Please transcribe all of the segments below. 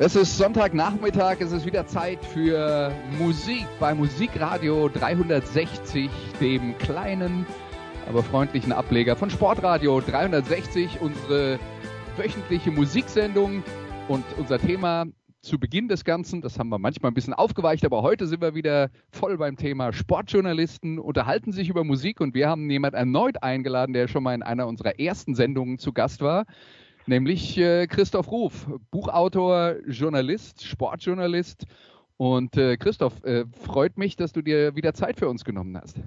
Es ist Sonntagnachmittag, es ist wieder Zeit für Musik bei Musikradio 360, dem kleinen, aber freundlichen Ableger von Sportradio 360, unsere wöchentliche Musiksendung. Und unser Thema zu Beginn des Ganzen, das haben wir manchmal ein bisschen aufgeweicht, aber heute sind wir wieder voll beim Thema Sportjournalisten, unterhalten sich über Musik. Und wir haben jemand erneut eingeladen, der schon mal in einer unserer ersten Sendungen zu Gast war nämlich äh, Christoph Ruf, Buchautor, Journalist, Sportjournalist. Und äh, Christoph, äh, freut mich, dass du dir wieder Zeit für uns genommen hast.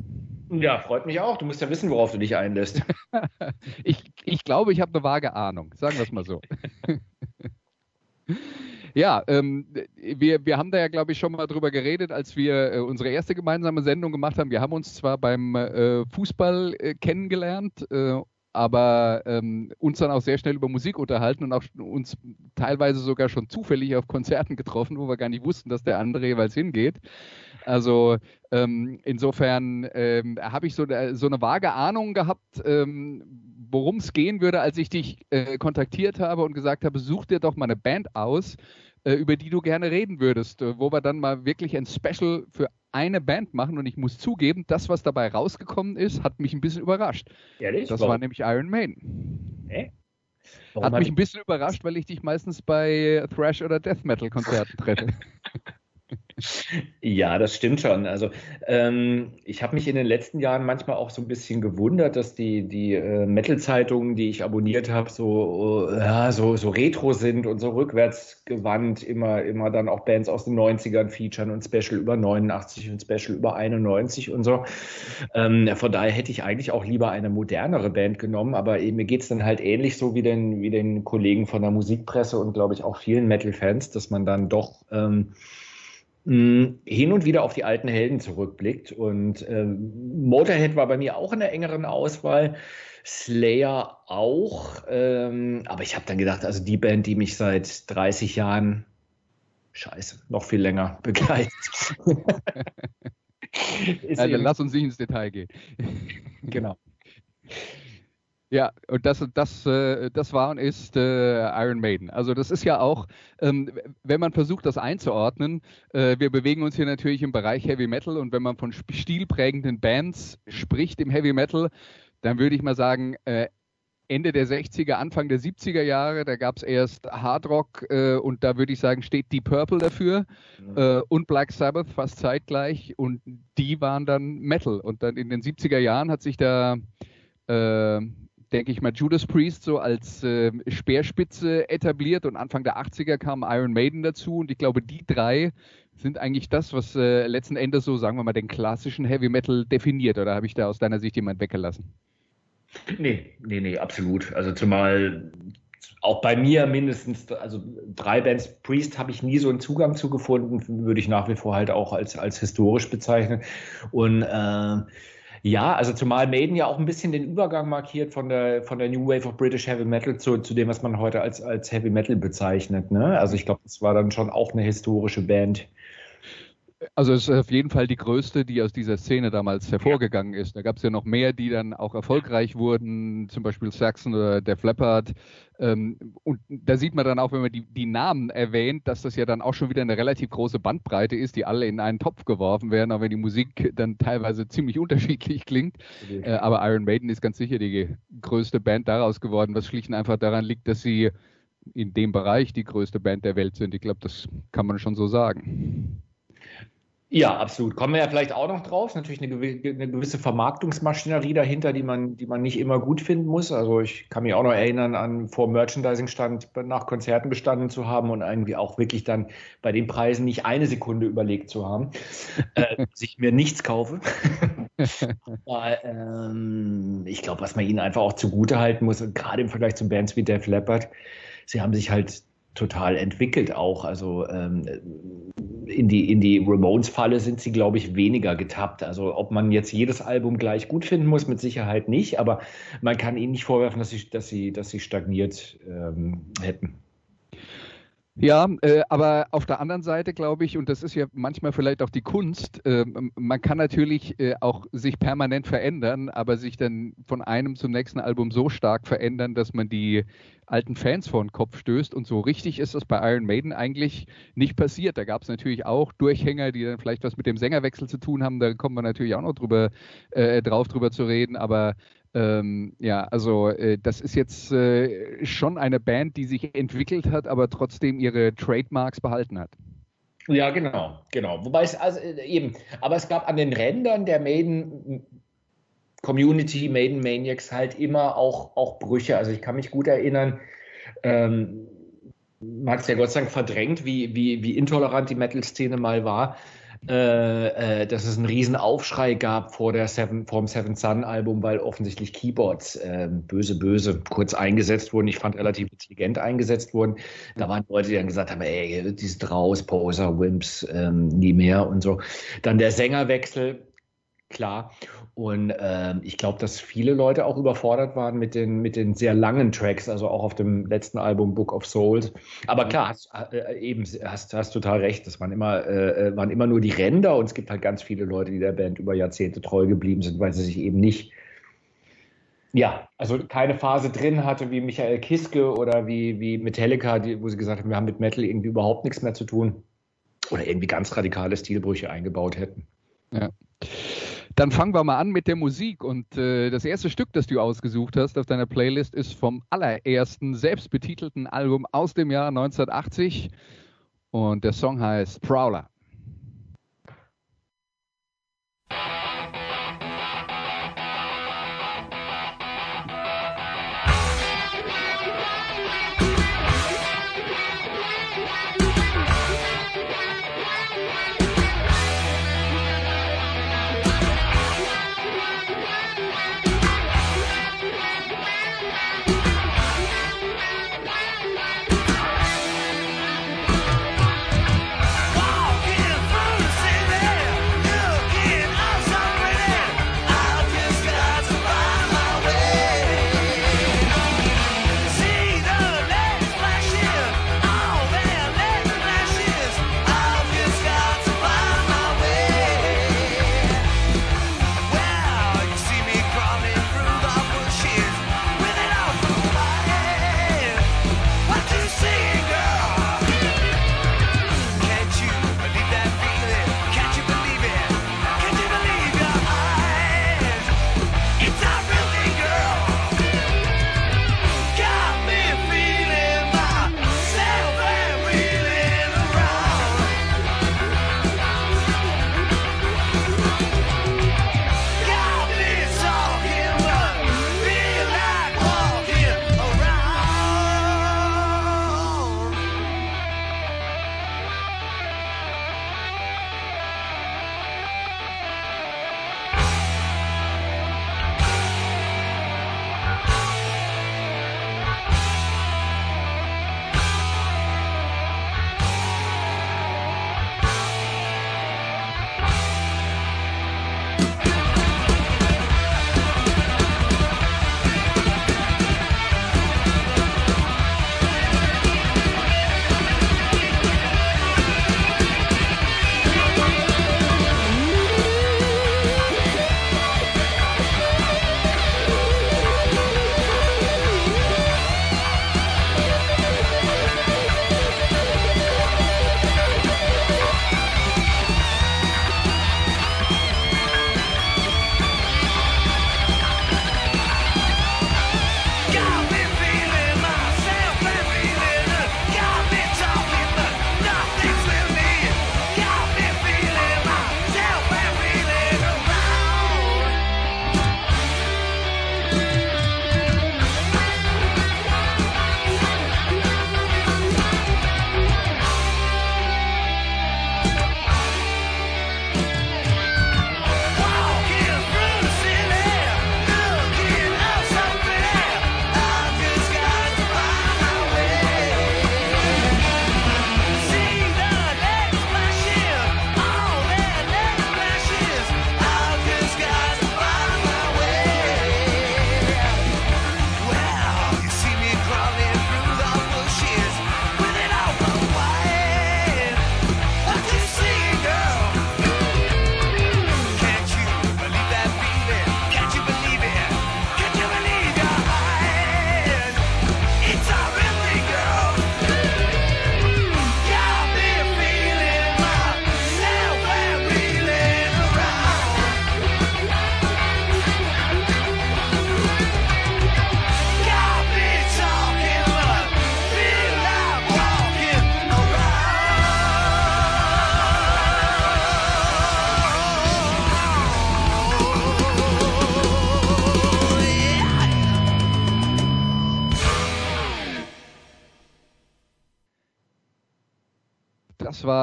Ja, freut mich auch. Du musst ja wissen, worauf du dich einlässt. ich, ich glaube, ich habe eine vage Ahnung. Sagen wir es mal so. Ja, ähm, wir, wir haben da ja, glaube ich, schon mal drüber geredet, als wir äh, unsere erste gemeinsame Sendung gemacht haben. Wir haben uns zwar beim äh, Fußball äh, kennengelernt äh, aber ähm, uns dann auch sehr schnell über Musik unterhalten und auch uns teilweise sogar schon zufällig auf Konzerten getroffen, wo wir gar nicht wussten, dass der andere jeweils hingeht. Also ähm, insofern ähm, habe ich so, so, eine vage Ahnung gehabt, ähm, worum es gehen würde, als ich dich äh, kontaktiert habe und gesagt habe, such dir doch mal eine Band aus, über die du gerne reden würdest, äh, wo wir dann mal wirklich ein Special für eine Band machen und ich muss zugeben, das, was dabei rausgekommen ist, hat mich ein bisschen überrascht. Ehrlich? Das Warum? war nämlich Iron Maiden. Hä? hat mich ein bisschen überrascht, weil ich dich meistens bei Thrash- oder Death Metal-Konzerten treffe. Ja, das stimmt schon. Also ähm, ich habe mich in den letzten Jahren manchmal auch so ein bisschen gewundert, dass die, die äh, Metal-Zeitungen, die ich abonniert habe, so, äh, ja, so, so retro sind und so rückwärtsgewandt, immer, immer dann auch Bands aus den 90ern featuren und Special über 89 und Special über 91 und so. Ähm, von daher hätte ich eigentlich auch lieber eine modernere Band genommen, aber mir geht es dann halt ähnlich so wie den, wie den Kollegen von der Musikpresse und glaube ich auch vielen Metal-Fans, dass man dann doch ähm, hin und wieder auf die alten Helden zurückblickt. Und äh, Motorhead war bei mir auch in der engeren Auswahl. Slayer auch. Ähm, aber ich habe dann gedacht, also die Band, die mich seit 30 Jahren, scheiße, noch viel länger begleitet. also, lass uns nicht ins Detail gehen. genau. Ja, und das, das, äh, das war und ist äh, Iron Maiden. Also das ist ja auch, ähm, wenn man versucht, das einzuordnen, äh, wir bewegen uns hier natürlich im Bereich Heavy Metal und wenn man von stilprägenden Bands spricht im Heavy Metal, dann würde ich mal sagen, Ende der 60er, Anfang der 70er Jahre, da gab es erst Hard Rock äh, und da würde ich sagen, steht Deep Purple dafür mhm. äh, und Black Sabbath fast zeitgleich und die waren dann Metal. Und dann in den 70er Jahren hat sich da äh, denke ich mal, Judas Priest so als äh, Speerspitze etabliert und Anfang der 80er kam Iron Maiden dazu und ich glaube, die drei sind eigentlich das, was äh, letzten Endes so, sagen wir mal, den klassischen Heavy Metal definiert oder habe ich da aus deiner Sicht jemand weggelassen? Nee, nee, nee, absolut. Also zumal auch bei mir mindestens, also drei Bands Priest habe ich nie so einen Zugang zu gefunden, würde ich nach wie vor halt auch als, als historisch bezeichnen. Und äh, ja, also zumal Maiden ja auch ein bisschen den Übergang markiert von der, von der New Wave of British Heavy Metal zu, zu dem, was man heute als, als Heavy Metal bezeichnet. Ne? Also ich glaube, das war dann schon auch eine historische Band. Also es ist auf jeden Fall die größte, die aus dieser Szene damals hervorgegangen ist. Da gab es ja noch mehr, die dann auch erfolgreich wurden, zum Beispiel Saxon oder Def Leppard. Ähm, und da sieht man dann auch, wenn man die, die Namen erwähnt, dass das ja dann auch schon wieder eine relativ große Bandbreite ist, die alle in einen Topf geworfen werden, auch wenn die Musik dann teilweise ziemlich unterschiedlich klingt. Äh, aber Iron Maiden ist ganz sicher die größte Band daraus geworden, was schlicht und einfach daran liegt, dass sie in dem Bereich die größte Band der Welt sind. Ich glaube, das kann man schon so sagen. Ja, absolut. Kommen wir ja vielleicht auch noch drauf. Natürlich eine, gewisse Vermarktungsmaschinerie dahinter, die man, die man nicht immer gut finden muss. Also ich kann mich auch noch erinnern, an vor Merchandising stand, nach Konzerten gestanden zu haben und irgendwie auch wirklich dann bei den Preisen nicht eine Sekunde überlegt zu haben, äh, sich mir nichts kaufe. Aber, ähm, ich glaube, was man ihnen einfach auch zugute halten muss, gerade im Vergleich zu Bands wie Def Leppard, sie haben sich halt total entwickelt auch. Also ähm, in die, in die Ramones-Falle sind sie, glaube ich, weniger getappt. Also ob man jetzt jedes Album gleich gut finden muss, mit Sicherheit nicht, aber man kann ihnen nicht vorwerfen, dass sie, dass sie, dass sie stagniert ähm, hätten. Ja, äh, aber auf der anderen Seite glaube ich, und das ist ja manchmal vielleicht auch die Kunst, äh, man kann natürlich äh, auch sich permanent verändern, aber sich dann von einem zum nächsten Album so stark verändern, dass man die alten Fans vor den Kopf stößt. Und so richtig ist das bei Iron Maiden eigentlich nicht passiert. Da gab es natürlich auch Durchhänger, die dann vielleicht was mit dem Sängerwechsel zu tun haben. Da kommen wir natürlich auch noch drüber, äh, drauf drüber zu reden. Aber ähm, ja, also äh, das ist jetzt äh, schon eine Band, die sich entwickelt hat, aber trotzdem ihre Trademarks behalten hat. Ja, genau, genau. Wobei es also äh, eben, aber es gab an den Rändern der Maiden Community, Maiden Maniacs halt immer auch, auch Brüche. Also ich kann mich gut erinnern, ähm, man hat ja Gott sei Dank verdrängt, wie, wie, wie intolerant die Metal-Szene mal war äh, äh, dass es einen riesen Aufschrei gab vor, der Seven, vor dem Seven Sun Album, weil offensichtlich Keyboards äh, böse, böse kurz eingesetzt wurden. Ich fand relativ intelligent eingesetzt wurden. Da waren Leute, die dann gesagt haben, ey, die ist raus, Poser, Wimps, ähm, nie mehr und so. Dann der Sängerwechsel, klar. Und äh, ich glaube, dass viele Leute auch überfordert waren mit den, mit den sehr langen Tracks, also auch auf dem letzten Album Book of Souls. Aber klar, hast, äh, eben, hast, hast total recht, das waren immer, äh, waren immer nur die Ränder und es gibt halt ganz viele Leute, die der Band über Jahrzehnte treu geblieben sind, weil sie sich eben nicht, ja, also keine Phase drin hatte wie Michael Kiske oder wie, wie Metallica, die, wo sie gesagt haben, wir haben mit Metal irgendwie überhaupt nichts mehr zu tun oder irgendwie ganz radikale Stilbrüche eingebaut hätten. Ja. Dann fangen wir mal an mit der Musik. Und äh, das erste Stück, das du ausgesucht hast auf deiner Playlist, ist vom allerersten selbstbetitelten Album aus dem Jahr 1980. Und der Song heißt Prowler.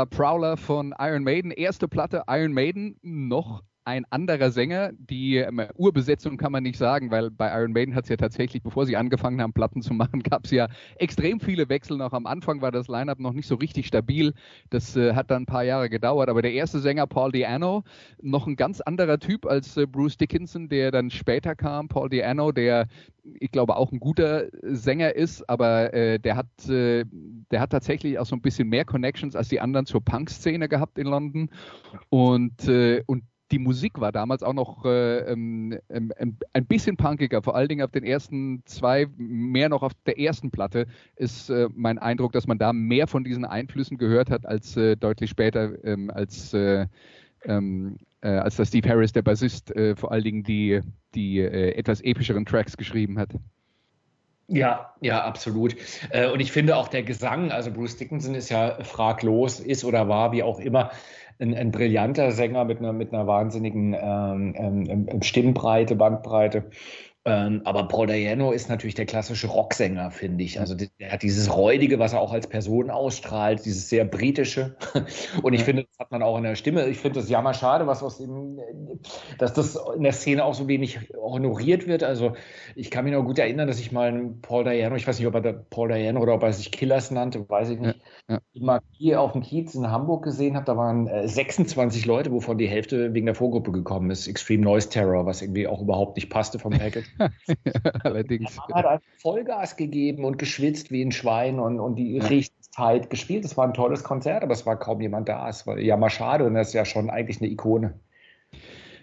Prowler von Iron Maiden, erste Platte Iron Maiden, noch ein anderer Sänger. Die ähm, Urbesetzung kann man nicht sagen, weil bei Iron Maiden hat es ja tatsächlich, bevor sie angefangen haben, Platten zu machen, gab es ja extrem viele Wechsel. Noch am Anfang war das Line-Up noch nicht so richtig stabil. Das äh, hat dann ein paar Jahre gedauert. Aber der erste Sänger, Paul Diano, noch ein ganz anderer Typ als äh, Bruce Dickinson, der dann später kam. Paul Diano, der ich glaube auch ein guter Sänger ist, aber äh, der hat äh, der hat tatsächlich auch so ein bisschen mehr Connections als die anderen zur Punk-Szene gehabt in London und äh, und die Musik war damals auch noch äh, ähm, ähm, ein bisschen punkiger, vor allen Dingen auf den ersten zwei, mehr noch auf der ersten Platte ist äh, mein Eindruck, dass man da mehr von diesen Einflüssen gehört hat als äh, deutlich später, ähm, als, äh, ähm, äh, als der Steve Harris, der Bassist, äh, vor allen Dingen die, die etwas epischeren Tracks geschrieben hat. Ja, ja, absolut. Und ich finde auch der Gesang, also Bruce Dickinson ist ja fraglos, ist oder war, wie auch immer, ein, ein brillanter Sänger mit einer, mit einer wahnsinnigen ähm, ähm, ähm Stimmbreite, Bandbreite. Ähm, aber Paul Dayano ist natürlich der klassische Rocksänger, finde ich. Also der hat dieses Räudige, was er auch als Person ausstrahlt, dieses sehr britische. Und ich ja. finde, das hat man auch in der Stimme. Ich finde das jammer schade, was aus dem, dass das in der Szene auch so wenig honoriert wird. Also ich kann mich noch gut erinnern, dass ich mal einen Paul Dayano, ich weiß nicht, ob er Paul Dayano oder ob er sich Killers nannte, weiß ich nicht, ja. Ja. mal hier auf dem Kiez in Hamburg gesehen habe. Da waren 26 äh, Leute, wovon die Hälfte wegen der Vorgruppe gekommen ist. Extreme Noise Terror, was irgendwie auch überhaupt nicht passte vom Package. Allerdings. Er hat einfach Vollgas gegeben und geschwitzt wie ein Schwein und, und die ja. richtig tight gespielt. Es war ein tolles Konzert, aber es war kaum jemand da. Es war ja mal schade und er ist ja schon eigentlich eine Ikone.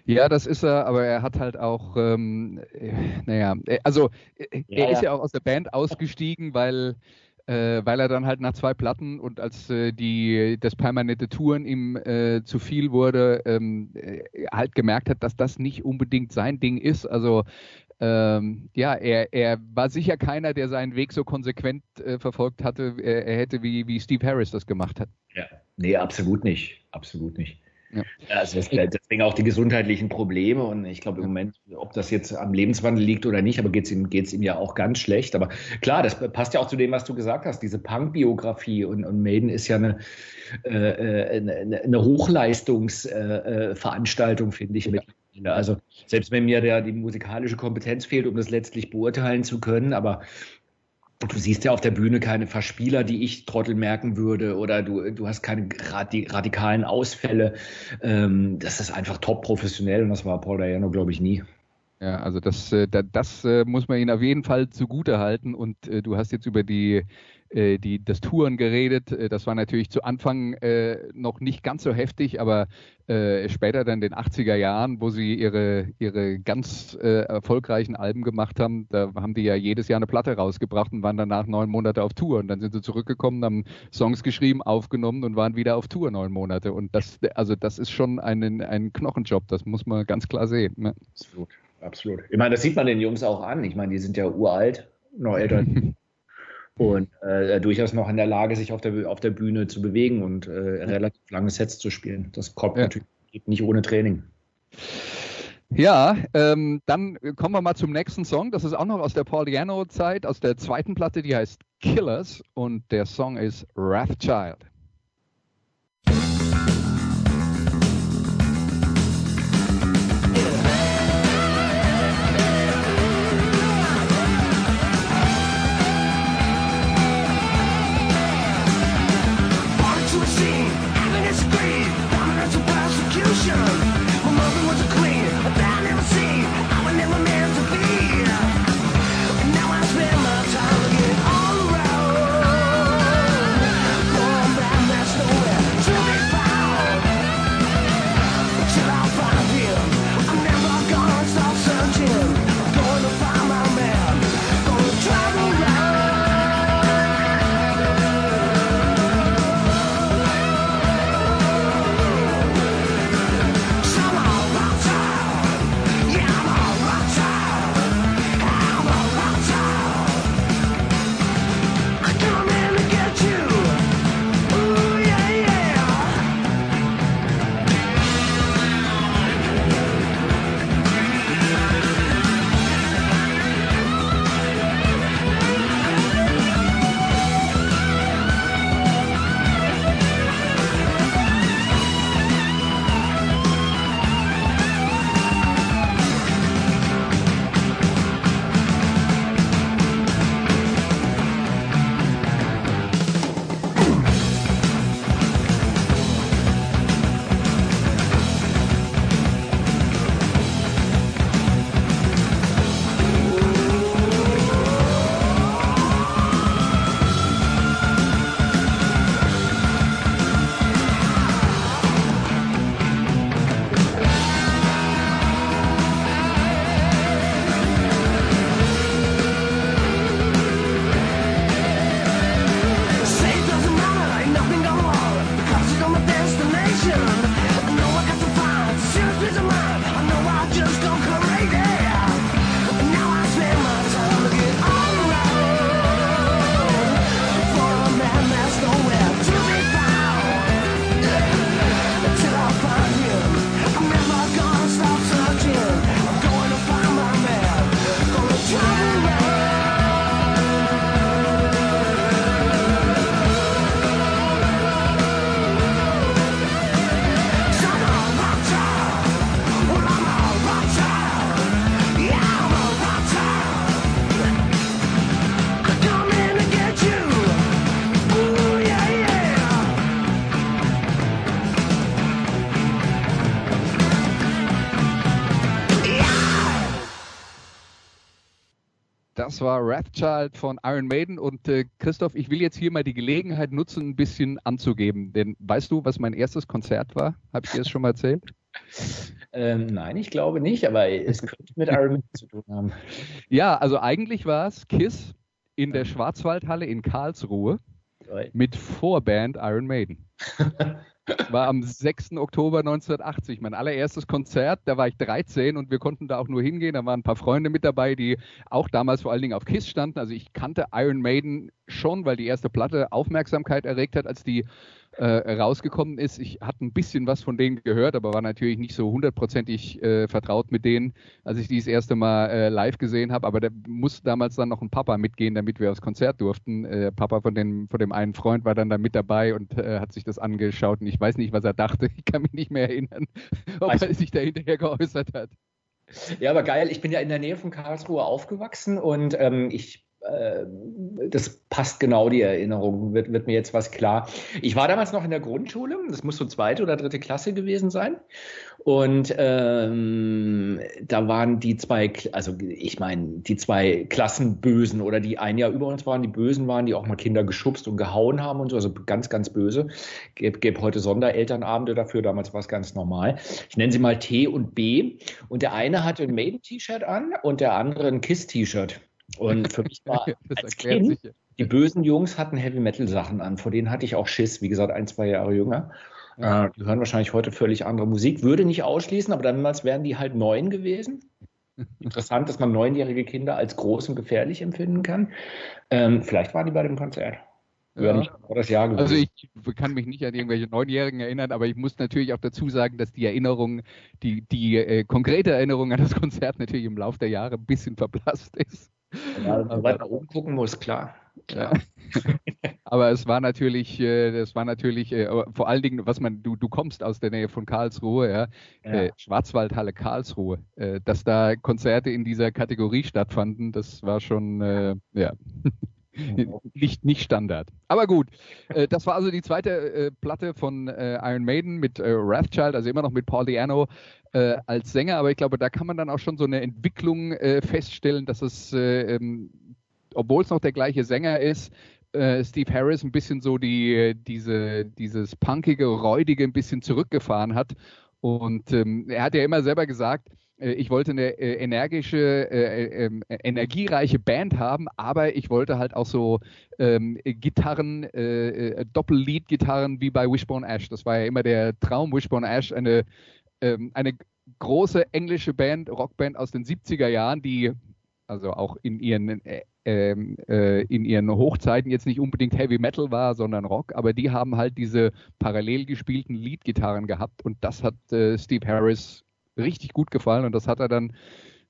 Ja, das ist er, aber er hat halt auch, ähm, äh, naja, äh, also äh, er ja, ist ja auch aus der Band ausgestiegen, weil äh, weil er dann halt nach zwei Platten und als äh, die, das permanente Touren ihm äh, zu viel wurde, ähm, äh, halt gemerkt hat, dass das nicht unbedingt sein Ding ist. Also ähm, ja, er, er war sicher keiner, der seinen Weg so konsequent äh, verfolgt hatte, er, er, hätte, wie, wie Steve Harris das gemacht hat. Ja, nee, absolut nicht. Absolut nicht. Ja. Also deswegen auch die gesundheitlichen Probleme und ich glaube im Moment, ob das jetzt am Lebenswandel liegt oder nicht, aber geht es ihm, geht's ihm ja auch ganz schlecht. Aber klar, das passt ja auch zu dem, was du gesagt hast, diese Punk-Biografie und, und Maiden ist ja eine, äh, eine, eine Hochleistungsveranstaltung, äh, finde ich. Ja. Also selbst wenn mir der, die musikalische Kompetenz fehlt, um das letztlich beurteilen zu können, aber du siehst ja auf der Bühne keine Verspieler, die ich Trottel merken würde, oder du, du hast keine radikalen Ausfälle. Ähm, das ist einfach top professionell und das war Paul Dayano, glaube ich, nie. Ja, also das, äh, das, äh, muss man ihnen auf jeden Fall zugute halten. Und äh, du hast jetzt über die die, das Touren geredet. Äh, das war natürlich zu Anfang äh, noch nicht ganz so heftig, aber äh, später dann in den 80er Jahren, wo sie ihre, ihre ganz äh, erfolgreichen Alben gemacht haben, da haben die ja jedes Jahr eine Platte rausgebracht und waren danach neun Monate auf Tour. Und dann sind sie zurückgekommen, haben Songs geschrieben, aufgenommen und waren wieder auf Tour neun Monate. Und das, also das ist schon ein, ein Knochenjob, das muss man ganz klar sehen. Ne? Absolut, absolut. Ich meine, das sieht man den Jungs auch an. Ich meine, die sind ja uralt, noch älter und äh, durchaus noch in der Lage, sich auf der, auf der Bühne zu bewegen und äh, relativ lange Sets zu spielen. Das kommt ja. natürlich nicht ohne Training. Ja, ähm, dann kommen wir mal zum nächsten Song. Das ist auch noch aus der Paul Diano-Zeit, aus der zweiten Platte, die heißt Killers und der Song ist Wrathchild. War Wrathchild von Iron Maiden. Und äh, Christoph, ich will jetzt hier mal die Gelegenheit nutzen, ein bisschen anzugeben. Denn weißt du, was mein erstes Konzert war? Habe ich dir das schon mal erzählt? Ähm, nein, ich glaube nicht, aber es könnte mit Iron Maiden zu tun haben. Ja, also eigentlich war es Kiss in der Schwarzwaldhalle in Karlsruhe mit Vorband Iron Maiden. war am 6. Oktober 1980 mein allererstes Konzert. Da war ich 13 und wir konnten da auch nur hingehen. Da waren ein paar Freunde mit dabei, die auch damals vor allen Dingen auf KISS standen. Also ich kannte Iron Maiden schon, weil die erste Platte Aufmerksamkeit erregt hat, als die äh, rausgekommen ist. Ich hatte ein bisschen was von denen gehört, aber war natürlich nicht so hundertprozentig äh, vertraut mit denen, als ich die das erste Mal äh, live gesehen habe. Aber da musste damals dann noch ein Papa mitgehen, damit wir aufs Konzert durften. Äh, Papa von dem, von dem einen Freund war dann da mit dabei und äh, hat sich das angeschaut. Und ich weiß nicht, was er dachte. Ich kann mich nicht mehr erinnern, ob er sich da hinterher geäußert hat. Ja, aber geil. Ich bin ja in der Nähe von Karlsruhe aufgewachsen und ähm, ich das passt genau die Erinnerung, wird, wird, mir jetzt was klar. Ich war damals noch in der Grundschule, das muss so zweite oder dritte Klasse gewesen sein. Und ähm, da waren die zwei, also ich meine, die zwei Klassenbösen oder die ein Jahr über uns waren, die Bösen waren, die auch mal Kinder geschubst und gehauen haben und so, also ganz, ganz böse. Gäbe gäb heute Sonderelternabende dafür, damals war es ganz normal. Ich nenne sie mal T und B. Und der eine hatte ein Maiden-T-Shirt an und der andere ein Kiss-T-Shirt. Und für mich war als Kind, die bösen Jungs hatten Heavy Metal Sachen an, vor denen hatte ich auch Schiss, wie gesagt, ein, zwei Jahre jünger. Ja. Äh, die hören wahrscheinlich heute völlig andere Musik, würde nicht ausschließen, aber damals wären die halt neun gewesen. Interessant, dass man neunjährige Kinder als groß und gefährlich empfinden kann. Ähm, vielleicht waren die bei dem Konzert. Ja. Gewesen. Also ich kann mich nicht an irgendwelche Neunjährigen erinnern, aber ich muss natürlich auch dazu sagen, dass die Erinnerung, die, die äh, konkrete Erinnerung an das Konzert natürlich im Laufe der Jahre ein bisschen verblasst ist. Ja, man weiter oben gucken muss, klar. Ja. aber es war natürlich, äh, war natürlich, äh, vor allen Dingen, was man, du, du kommst aus der Nähe von Karlsruhe, ja, ja. Äh, Schwarzwaldhalle Karlsruhe, dass da Konzerte in dieser Kategorie stattfanden, das war schon, äh, ja. Nicht, nicht Standard. Aber gut, äh, das war also die zweite äh, Platte von äh, Iron Maiden mit äh, Wrathchild, also immer noch mit Paul Diano äh, als Sänger, aber ich glaube, da kann man dann auch schon so eine Entwicklung äh, feststellen, dass es, äh, ähm, obwohl es noch der gleiche Sänger ist, äh, Steve Harris ein bisschen so die, diese, dieses punkige, räudige ein bisschen zurückgefahren hat. Und ähm, er hat ja immer selber gesagt, äh, ich wollte eine äh, energische, äh, ähm, energiereiche Band haben, aber ich wollte halt auch so ähm, Gitarren, äh, Doppellead-Gitarren wie bei Wishbone Ash. Das war ja immer der Traum, Wishbone Ash, eine ähm, eine große englische Band, Rockband aus den 70er Jahren, die also auch in ihren, äh, äh, in ihren Hochzeiten jetzt nicht unbedingt Heavy Metal war, sondern Rock, aber die haben halt diese parallel gespielten Leadgitarren gehabt und das hat äh, Steve Harris richtig gut gefallen und das hat er dann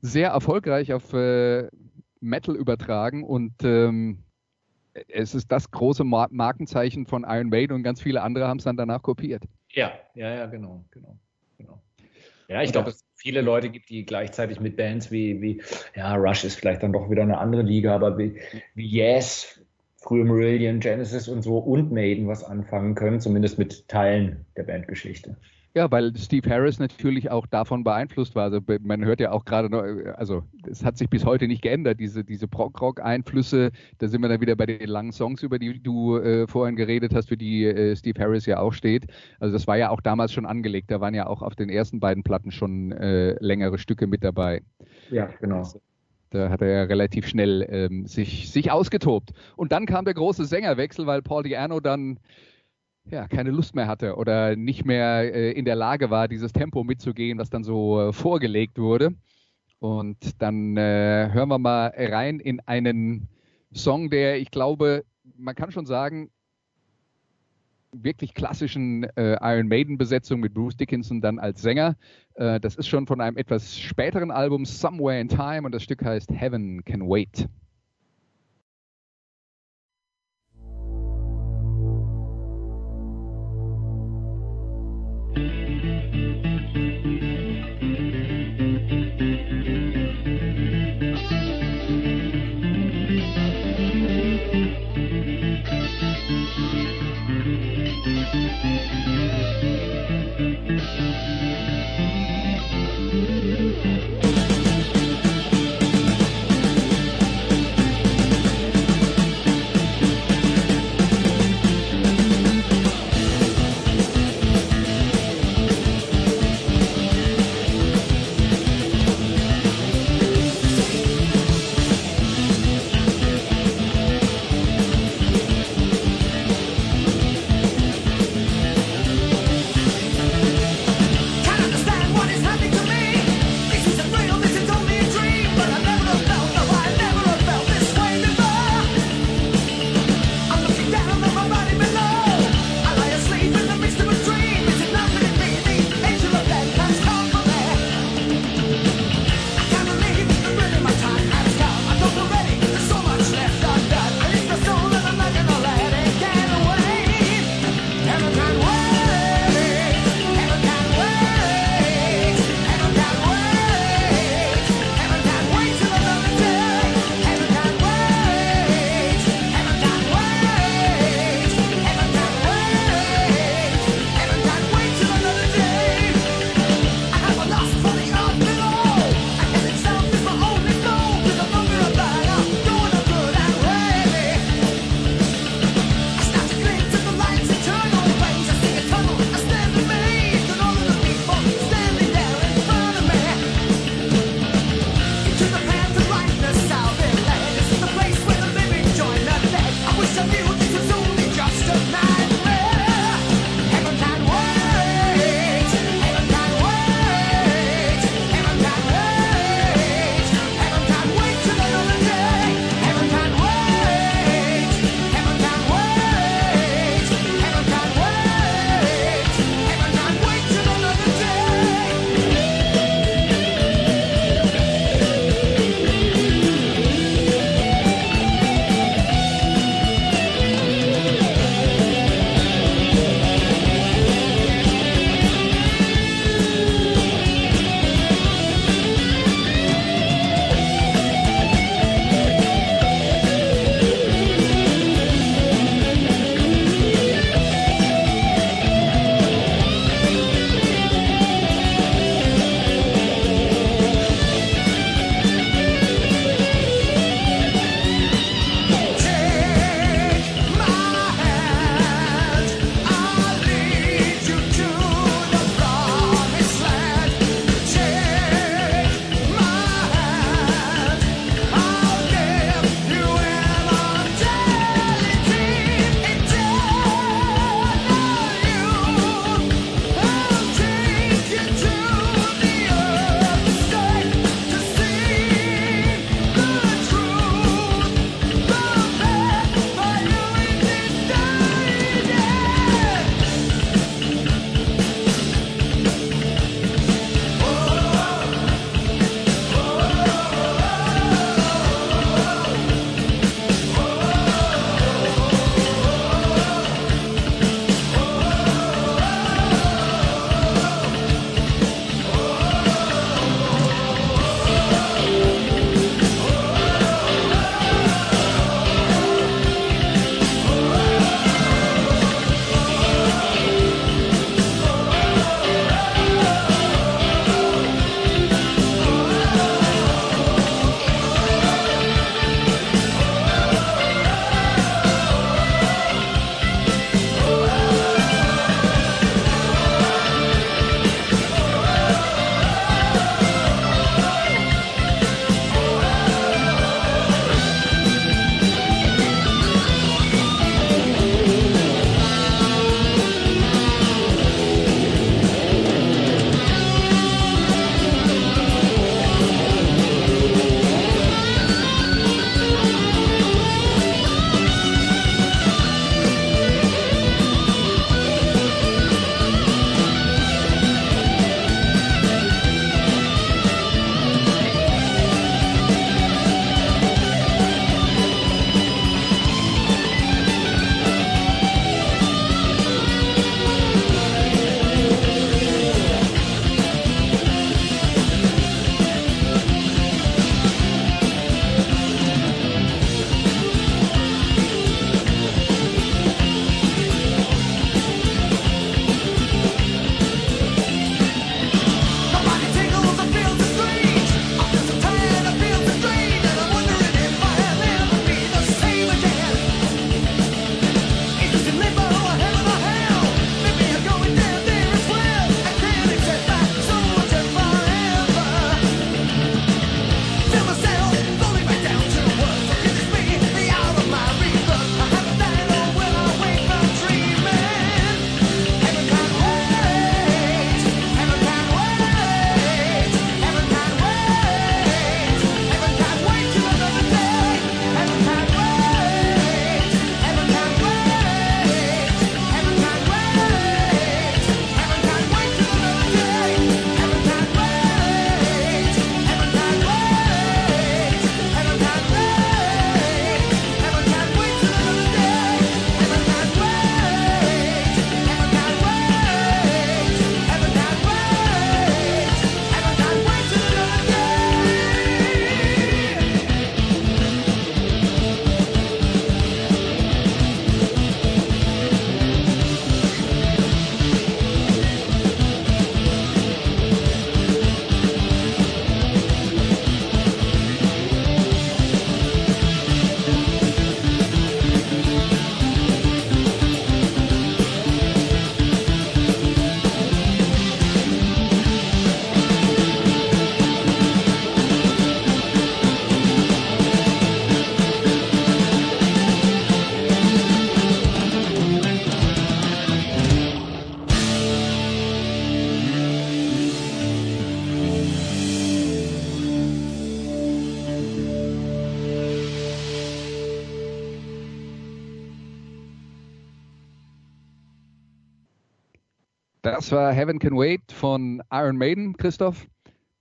sehr erfolgreich auf äh, Metal übertragen und ähm, es ist das große Markenzeichen von Iron Maiden und ganz viele andere haben es dann danach kopiert. Ja, ja, ja, genau, genau. Genau. Ja, ich glaube, es viele Leute gibt, die gleichzeitig mit Bands wie, wie, ja, Rush ist vielleicht dann doch wieder eine andere Liga, aber wie, wie Yes, frühe Marillion, Genesis und so und Maiden was anfangen können, zumindest mit Teilen der Bandgeschichte. Ja, weil Steve Harris natürlich auch davon beeinflusst war. Also man hört ja auch gerade noch, also es hat sich bis heute nicht geändert, diese, diese Prog-Rock-Einflüsse. Da sind wir dann wieder bei den langen Songs, über die du äh, vorhin geredet hast, für die äh, Steve Harris ja auch steht. Also das war ja auch damals schon angelegt. Da waren ja auch auf den ersten beiden Platten schon äh, längere Stücke mit dabei. Ja, genau. Also, da hat er ja relativ schnell ähm, sich, sich ausgetobt. Und dann kam der große Sängerwechsel, weil Paul Diano dann ja, keine Lust mehr hatte oder nicht mehr äh, in der Lage war, dieses Tempo mitzugehen, was dann so äh, vorgelegt wurde. Und dann äh, hören wir mal rein in einen Song, der, ich glaube, man kann schon sagen, wirklich klassischen äh, Iron Maiden-Besetzung mit Bruce Dickinson dann als Sänger. Äh, das ist schon von einem etwas späteren Album Somewhere in Time und das Stück heißt Heaven Can Wait. Das war Heaven Can Wait von Iron Maiden, Christoph.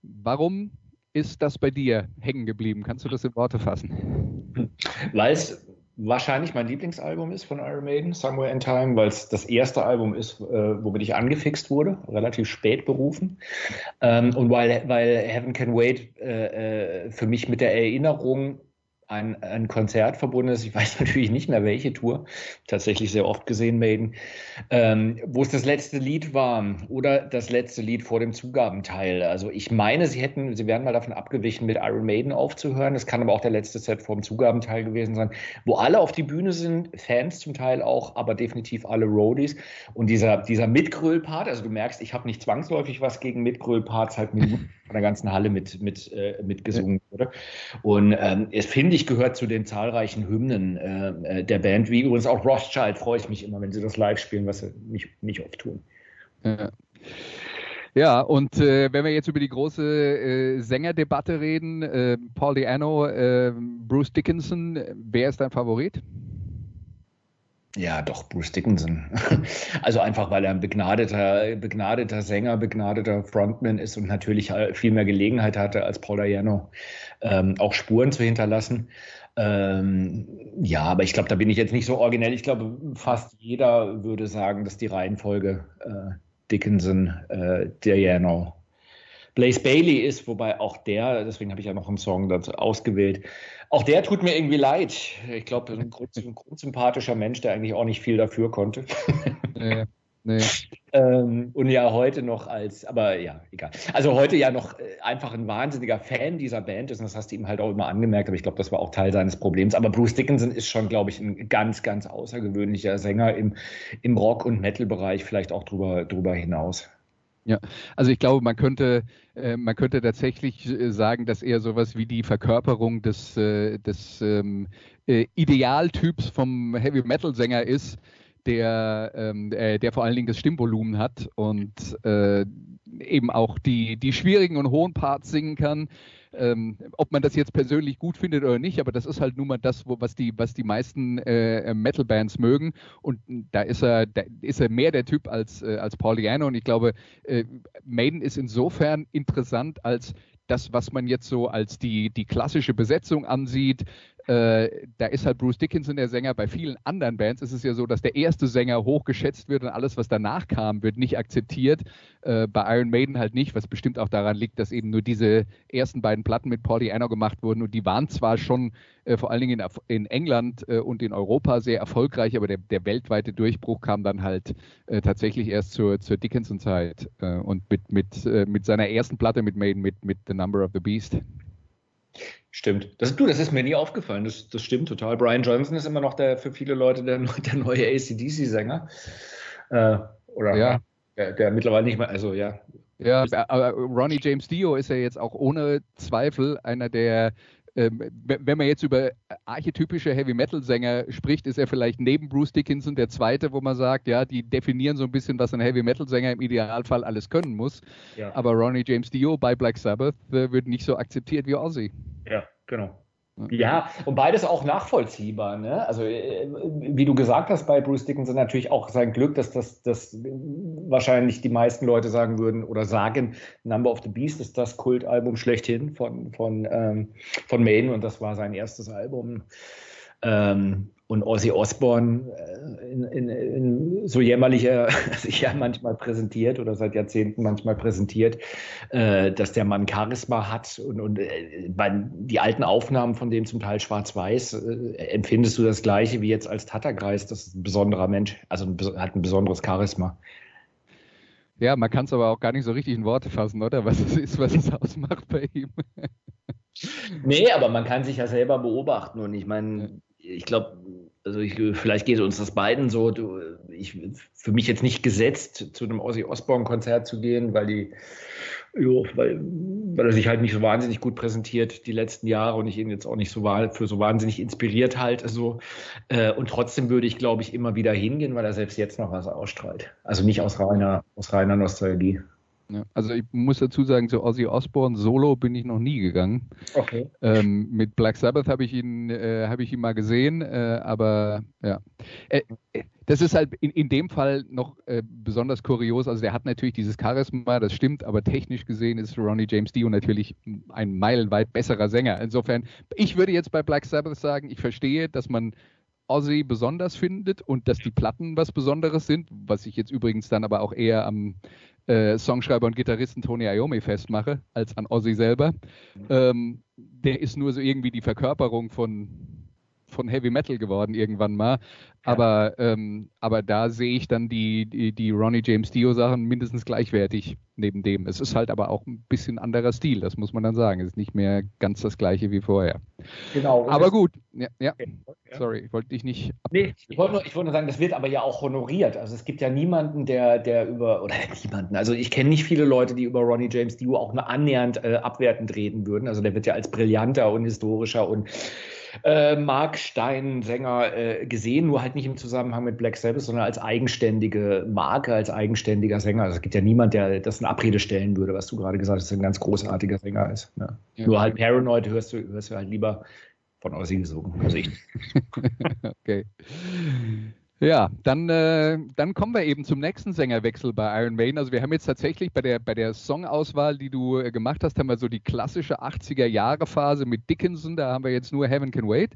Warum ist das bei dir hängen geblieben? Kannst du das in Worte fassen? Weil es wahrscheinlich mein Lieblingsalbum ist von Iron Maiden, Somewhere in Time, weil es das erste Album ist, äh, womit ich angefixt wurde, relativ spät berufen. Ähm, und weil, weil Heaven Can Wait äh, äh für mich mit der Erinnerung ein, ein Konzert verbunden ist. Ich weiß natürlich nicht mehr, welche Tour. Tatsächlich sehr oft gesehen, Maiden. Ähm, wo es das letzte Lied war oder das letzte Lied vor dem Zugabenteil. Also ich meine, sie hätten, sie wären mal davon abgewichen, mit Iron Maiden aufzuhören. Das kann aber auch der letzte Set vor dem Zugabenteil gewesen sein, wo alle auf die Bühne sind, Fans zum Teil auch, aber definitiv alle Roadies. Und dieser, dieser Mitgröl-Part, also du merkst, ich habe nicht zwangsläufig was gegen Mitgröl-Parts, halt Minuten von der ganzen Halle mit, mit, äh, mitgesungen wurde. Und ähm, es finde ich gehört zu den zahlreichen Hymnen äh, äh, der Band, wie übrigens auch Rothschild freue ich mich immer, wenn sie das live spielen, was sie nicht, nicht oft tun. Ja. Ja, und äh, wenn wir jetzt über die große äh, Sängerdebatte reden, äh, Paul Diano, äh, Bruce Dickinson, wer ist dein Favorit? Ja, doch, Bruce Dickinson. Also einfach, weil er ein begnadeter, begnadeter Sänger, begnadeter Frontman ist und natürlich viel mehr Gelegenheit hatte, als Paul Dayano ähm, auch Spuren zu hinterlassen. Ähm, ja, aber ich glaube, da bin ich jetzt nicht so originell. Ich glaube, fast jeder würde sagen, dass die Reihenfolge äh, Dickinson, äh, Dayano, Blaze Bailey ist, wobei auch der, deswegen habe ich ja noch einen Song dazu ausgewählt, auch der tut mir irgendwie leid. Ich glaube, ein, ein grundsympathischer Mensch, der eigentlich auch nicht viel dafür konnte. Nee, nee. ähm, und ja, heute noch als, aber ja, egal. Also heute ja noch äh, einfach ein wahnsinniger Fan dieser Band ist und das hast du ihm halt auch immer angemerkt, aber ich glaube, das war auch Teil seines Problems. Aber Bruce Dickinson ist schon, glaube ich, ein ganz, ganz außergewöhnlicher Sänger im, im Rock- und Metal-Bereich, vielleicht auch drüber, drüber hinaus. Ja, also ich glaube, man könnte, äh, man könnte tatsächlich äh, sagen, dass er sowas wie die Verkörperung des, äh, des ähm, äh, Idealtyps vom Heavy Metal Sänger ist, der, ähm, äh, der vor allen Dingen das Stimmvolumen hat und äh, eben auch die, die schwierigen und hohen Parts singen kann, ähm, ob man das jetzt persönlich gut findet oder nicht, aber das ist halt nun mal das, wo, was, die, was die meisten äh, Metal-Bands mögen. Und da ist er, da ist er mehr der Typ als, äh, als Pauliano. Und ich glaube, äh, Maiden ist insofern interessant als das, was man jetzt so als die, die klassische Besetzung ansieht, äh, da ist halt Bruce Dickinson der Sänger. Bei vielen anderen Bands ist es ja so, dass der erste Sänger hochgeschätzt wird und alles, was danach kam, wird nicht akzeptiert. Äh, bei Iron Maiden halt nicht, was bestimmt auch daran liegt, dass eben nur diese ersten beiden Platten mit Pauli Anno gemacht wurden und die waren zwar schon äh, vor allen Dingen in, in England äh, und in Europa sehr erfolgreich, aber der, der weltweite Durchbruch kam dann halt äh, tatsächlich erst zur, zur Dickinson-Zeit und mit, mit, mit seiner ersten Platte mit Maiden, mit, mit The Number of the Beast. Stimmt. Das, du, das ist mir nie aufgefallen. Das, das stimmt total. Brian Johnson ist immer noch der für viele Leute der, der neue ACDC-Sänger. Äh, oder ja. Der, der, mittlerweile nicht mehr, also ja. Ja, aber Ronnie James Dio ist ja jetzt auch ohne Zweifel einer der wenn man jetzt über archetypische Heavy Metal Sänger spricht, ist er vielleicht neben Bruce Dickinson der zweite, wo man sagt, ja, die definieren so ein bisschen, was ein Heavy Metal Sänger im Idealfall alles können muss. Ja. Aber Ronnie James Dio bei Black Sabbath äh, wird nicht so akzeptiert wie Ozzy. Ja, genau. Ja, und beides auch nachvollziehbar. Ne? Also, äh, wie du gesagt hast, bei Bruce Dickinson natürlich auch sein Glück, dass das, das wahrscheinlich die meisten Leute sagen würden oder sagen, Number of the Beast ist das Kultalbum schlechthin von, von, ähm, von Maiden und das war sein erstes Album. Ähm, und Ozzy Osbourne äh, in, in, in, so jämmerlich er sich ja manchmal präsentiert oder seit Jahrzehnten manchmal präsentiert, äh, dass der Mann Charisma hat und, und äh, bei die alten Aufnahmen von dem zum Teil schwarz-weiß äh, empfindest du das gleiche wie jetzt als Tatterkreis, das ist ein besonderer Mensch, also ein, hat ein besonderes Charisma. Ja, man kann es aber auch gar nicht so richtig in Worte fassen, oder? Was es ist, was es ausmacht bei ihm. nee, aber man kann sich ja selber beobachten und ich meine, ich glaube, also ich, vielleicht geht uns das beiden so. Du, ich, für mich jetzt nicht gesetzt, zu einem Ozzy Osbourne-Konzert zu gehen, weil die, jo, weil, weil er sich halt nicht so wahnsinnig gut präsentiert die letzten Jahre und ich ihn jetzt auch nicht so für so wahnsinnig inspiriert halt. So. Äh, und trotzdem würde ich, glaube ich, immer wieder hingehen, weil er selbst jetzt noch was ausstrahlt. Also nicht aus reiner, aus reiner Nostalgie. Ja, also ich muss dazu sagen, zu Ozzy Osbourne solo bin ich noch nie gegangen. Okay. Ähm, mit Black Sabbath habe ich ihn, äh, habe ich ihn mal gesehen, äh, aber ja. Äh, äh, das ist halt in, in dem Fall noch äh, besonders kurios. Also der hat natürlich dieses Charisma, das stimmt, aber technisch gesehen ist Ronnie James Dio natürlich ein meilenweit besserer Sänger. Insofern, ich würde jetzt bei Black Sabbath sagen, ich verstehe, dass man Ozzy besonders findet und dass die Platten was Besonderes sind, was ich jetzt übrigens dann aber auch eher am äh, Songschreiber und Gitarristen Tony Iommi festmache, als an Ozzy selber. Ähm, der ist nur so irgendwie die Verkörperung von, von Heavy Metal geworden irgendwann mal. Aber, ähm, aber da sehe ich dann die, die, die Ronnie James Dio Sachen mindestens gleichwertig neben dem. Es ist halt aber auch ein bisschen anderer Stil, das muss man dann sagen. Es ist nicht mehr ganz das gleiche wie vorher. Genau. Aber gut, ja, ja. sorry, ich wollte dich nicht. Nee, ich wollte nur, wollt nur sagen, das wird aber ja auch honoriert. Also es gibt ja niemanden, der, der über, oder niemanden, also ich kenne nicht viele Leute, die über Ronnie James Dio auch nur annähernd äh, abwertend reden würden. Also der wird ja als brillanter und historischer und äh, Mark Stein Sänger äh, gesehen, nur halt nicht im Zusammenhang mit Black Sabbath, sondern als eigenständige Marke, als eigenständiger Sänger. Also es gibt ja niemand, der das in Abrede stellen würde, was du gerade gesagt hast, dass er ein ganz großartiger Sänger ist. Ne? Ja. Nur halt Paranoid hörst du, hörst du halt lieber von Aussie gesungen. Also ich. okay. Ja, dann, äh, dann kommen wir eben zum nächsten Sängerwechsel bei Iron Maiden. Also wir haben jetzt tatsächlich bei der, bei der Songauswahl, die du äh, gemacht hast, haben wir so die klassische 80er-Jahre-Phase mit Dickinson. Da haben wir jetzt nur Heaven Can Wait.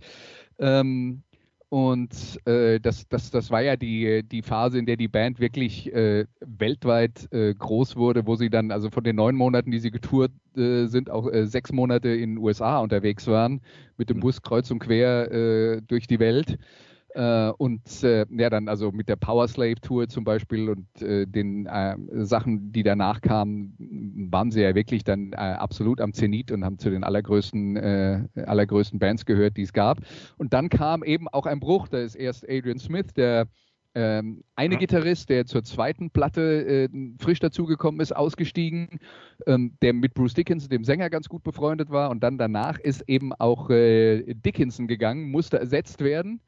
Ähm, und äh, das, das, das war ja die, die Phase, in der die Band wirklich äh, weltweit äh, groß wurde, wo sie dann, also von den neun Monaten, die sie getourt äh, sind, auch äh, sechs Monate in den USA unterwegs waren, mit dem mhm. Bus kreuz und quer äh, durch die Welt. Äh, und äh, ja, dann also mit der Power Slave Tour zum Beispiel und äh, den äh, Sachen, die danach kamen, waren sie ja wirklich dann äh, absolut am Zenit und haben zu den allergrößten, äh, allergrößten Bands gehört, die es gab. Und dann kam eben auch ein Bruch. Da ist erst Adrian Smith, der ähm, eine. Gitarrist, der zur zweiten Platte frisch dazugekommen ist, ausgestiegen, ähm, der mit Bruce Dickinson, dem Sänger, ganz gut befreundet war. Und dann danach ist eben auch Dickinson gegangen, musste ersetzt werden.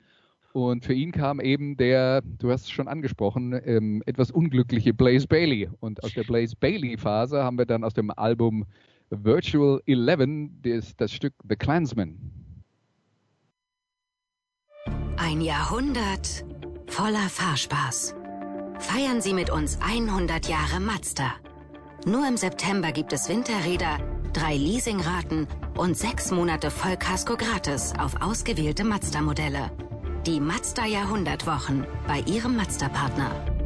Und für ihn kam eben der, du hast es schon angesprochen, ähm, etwas unglückliche Blaze Bailey. Und aus der Blaze Bailey-Phase haben wir dann aus dem Album Virtual Eleven das, das Stück The Clansman. Ein Jahrhundert voller Fahrspaß. Feiern Sie mit uns 100 Jahre Mazda. Nur im September gibt es Winterräder, drei Leasingraten und sechs Monate Vollkasko gratis auf ausgewählte Mazda-Modelle. Die Mazda Jahrhundertwochen bei Ihrem Mazda-Partner.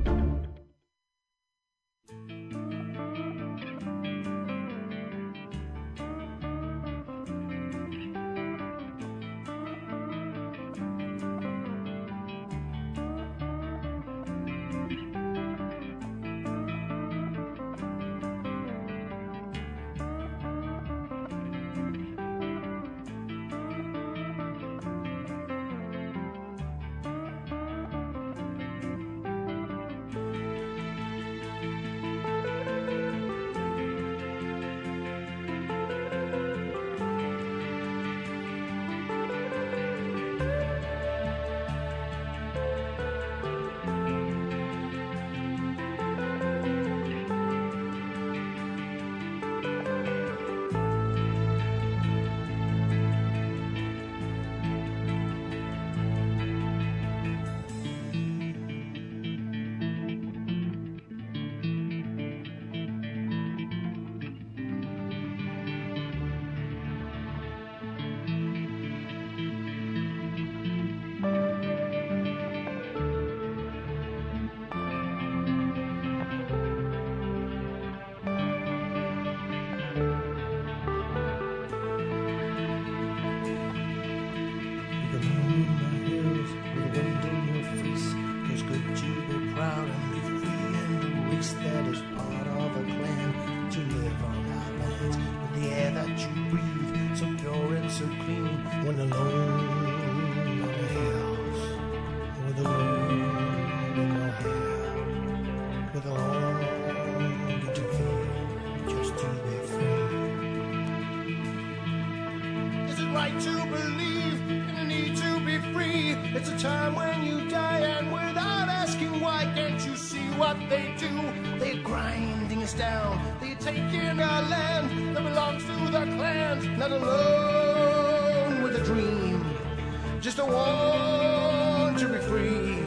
Just a want to be free.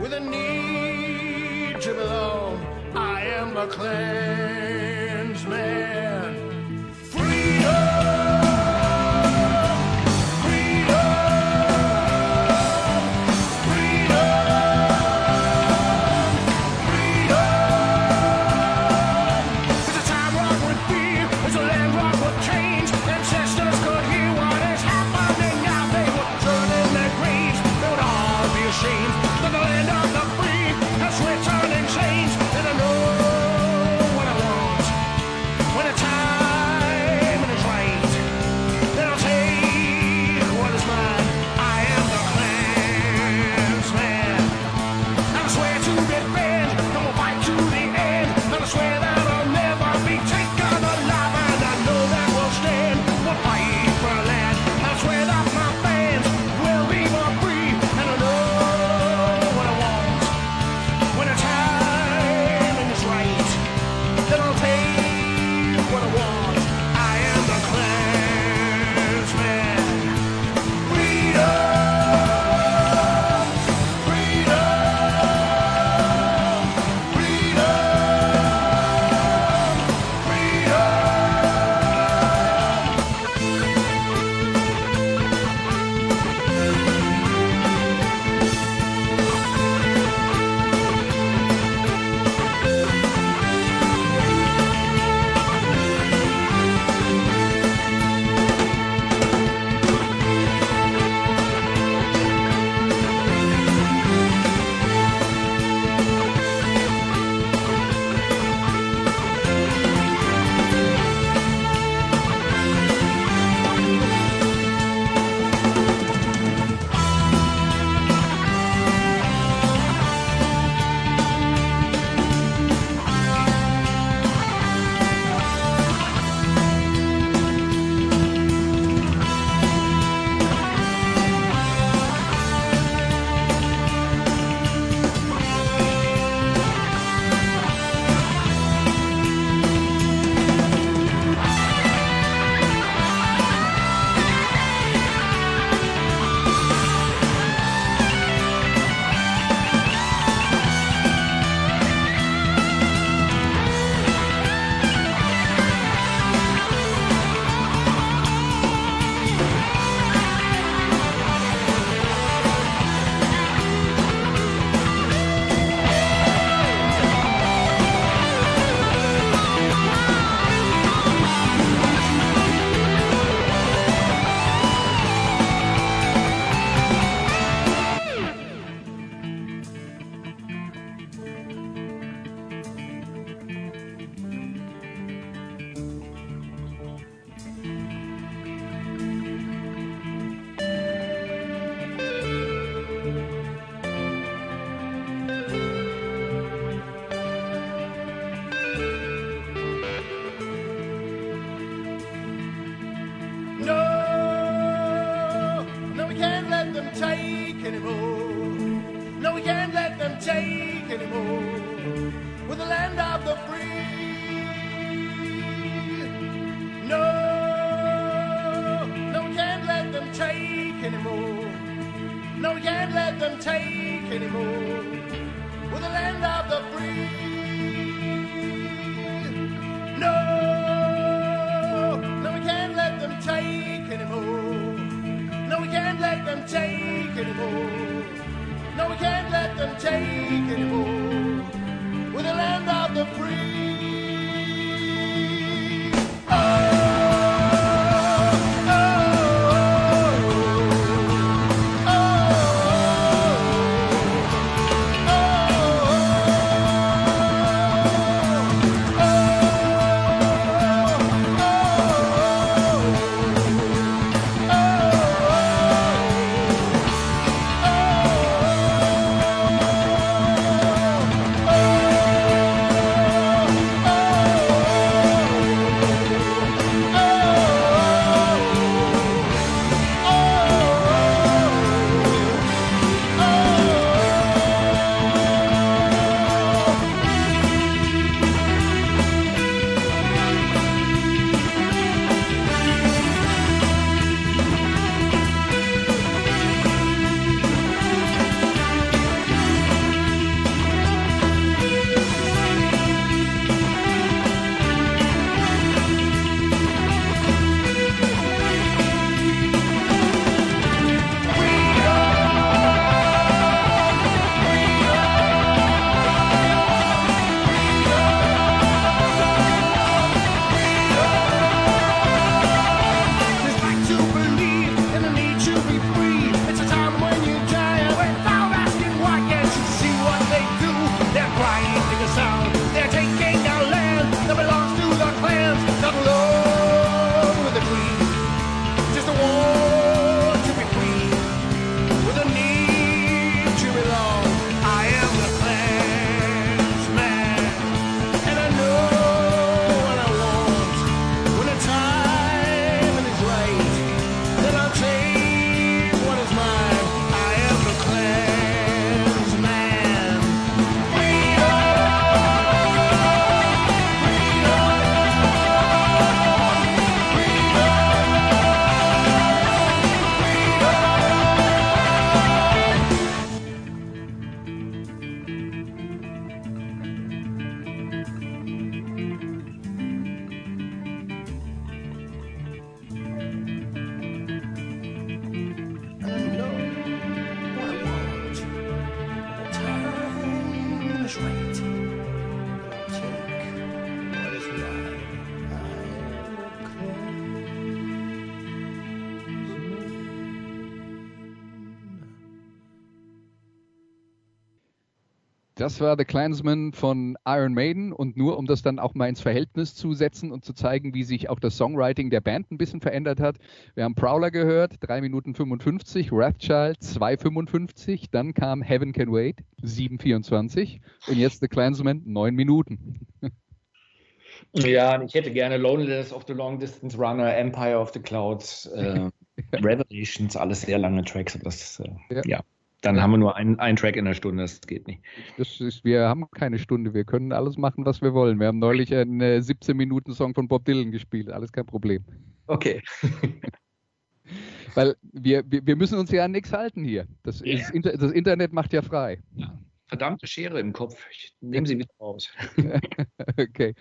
With a need to belong, I am a clansman. the free. Das war The Clansman von Iron Maiden und nur um das dann auch mal ins Verhältnis zu setzen und zu zeigen, wie sich auch das Songwriting der Band ein bisschen verändert hat. Wir haben Prowler gehört, 3 Minuten 55, Wrathchild 2,55, dann kam Heaven Can Wait, 7,24 und jetzt The Clansman, 9 Minuten. Ja, ich hätte gerne Loneliness of the Long Distance Runner, Empire of the Clouds, äh, Revelations, alles sehr lange Tracks. Das, äh, ja. ja. Dann ja. haben wir nur einen, einen Track in der Stunde, das geht nicht. Das ist, wir haben keine Stunde, wir können alles machen, was wir wollen. Wir haben neulich einen 17-Minuten-Song von Bob Dylan gespielt, alles kein Problem. Okay. Weil wir, wir, wir, müssen uns ja an nichts halten hier. Das, yeah. ist, das Internet macht ja frei. Ja. Verdammte Schere im Kopf. Ich nehme sie wieder raus. okay.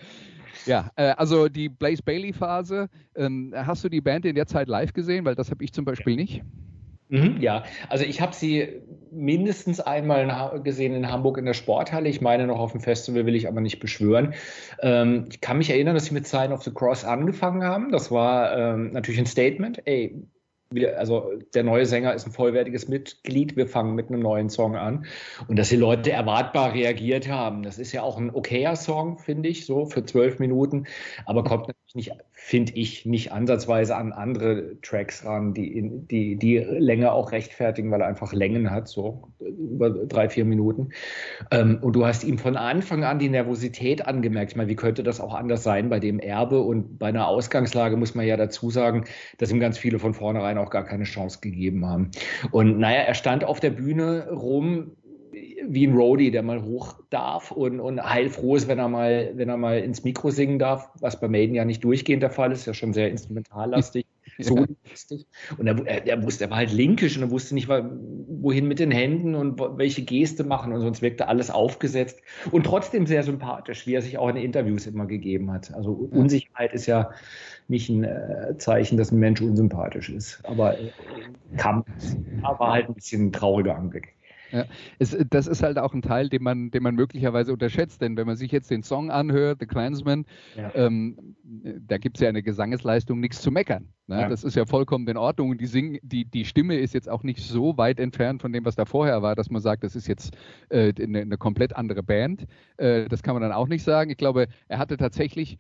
Ja, äh, also die Blaze Bailey-Phase, ähm, hast du die Band in der Zeit live gesehen? Weil das habe ich zum Beispiel nicht. Mhm, ja, also ich habe sie mindestens einmal gesehen in Hamburg in der Sporthalle. Ich meine noch auf dem Festival, will ich aber nicht beschwören. Ähm, ich kann mich erinnern, dass sie mit Sign of the Cross angefangen haben. Das war ähm, natürlich ein Statement. Ey, wieder, also der neue Sänger ist ein vollwertiges Mitglied, wir fangen mit einem neuen Song an. Und dass die Leute erwartbar reagiert haben. Das ist ja auch ein okayer Song, finde ich, so für zwölf Minuten, aber kommt natürlich nicht, finde ich, nicht ansatzweise an andere Tracks ran, die, die die Länge auch rechtfertigen, weil er einfach Längen hat, so über drei, vier Minuten. Ähm, und du hast ihm von Anfang an die Nervosität angemerkt. Ich meine, wie könnte das auch anders sein bei dem Erbe? Und bei einer Ausgangslage muss man ja dazu sagen, dass ihm ganz viele von vornherein auch gar keine Chance gegeben haben. Und naja, er stand auf der Bühne rum wie ein Roadie, der mal hoch darf und, und heilfroh ist, wenn er mal, wenn er mal ins Mikro singen darf, was bei Maiden ja nicht durchgehend der Fall ist, ja schon sehr instrumentallastig, so lastig. Und er, er, er, wusste, er war halt linkisch und er wusste nicht, wohin mit den Händen und welche Geste machen und sonst wirkte alles aufgesetzt und trotzdem sehr sympathisch, wie er sich auch in Interviews immer gegeben hat. Also Unsicherheit ist ja nicht ein äh, Zeichen, dass ein Mensch unsympathisch ist. Aber äh, Kampf war halt ein bisschen ein trauriger Anblick. Ja, es, das ist halt auch ein Teil, den man, den man möglicherweise unterschätzt, denn wenn man sich jetzt den Song anhört, The Clansman, ja. ähm, da gibt es ja eine Gesangesleistung, nichts zu meckern. Ne? Ja. Das ist ja vollkommen in Ordnung und die, Sing die, die Stimme ist jetzt auch nicht so weit entfernt von dem, was da vorher war, dass man sagt, das ist jetzt äh, eine, eine, komplett andere Band. Äh, das kann man dann auch nicht sagen. Ich glaube, er hatte tatsächlich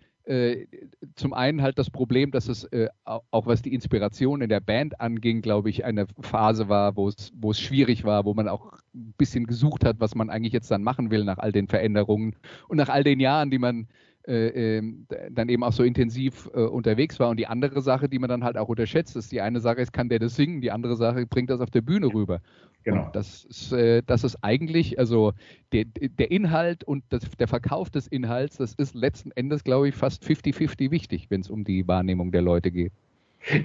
zum einen halt das Problem, dass es äh, auch was die Inspiration in der Band anging, glaube ich, eine Phase war, wo es, wo es schwierig war, wo man auch ein bisschen gesucht hat, was man eigentlich jetzt dann machen will nach all den Veränderungen und nach all den Jahren, die man äh, ähm, dann eben auch so intensiv äh, unterwegs war. Und die andere Sache, die man dann halt auch unterschätzt, ist, die eine Sache ist, kann der das singen, die andere Sache bringt das auf der Bühne rüber. Genau. Und das ist, äh, das ist eigentlich, also der, der Inhalt und das, der Verkauf des Inhalts, das ist letzten Endes, glaube ich, fast 50-50 wichtig, wenn es um die Wahrnehmung der Leute geht.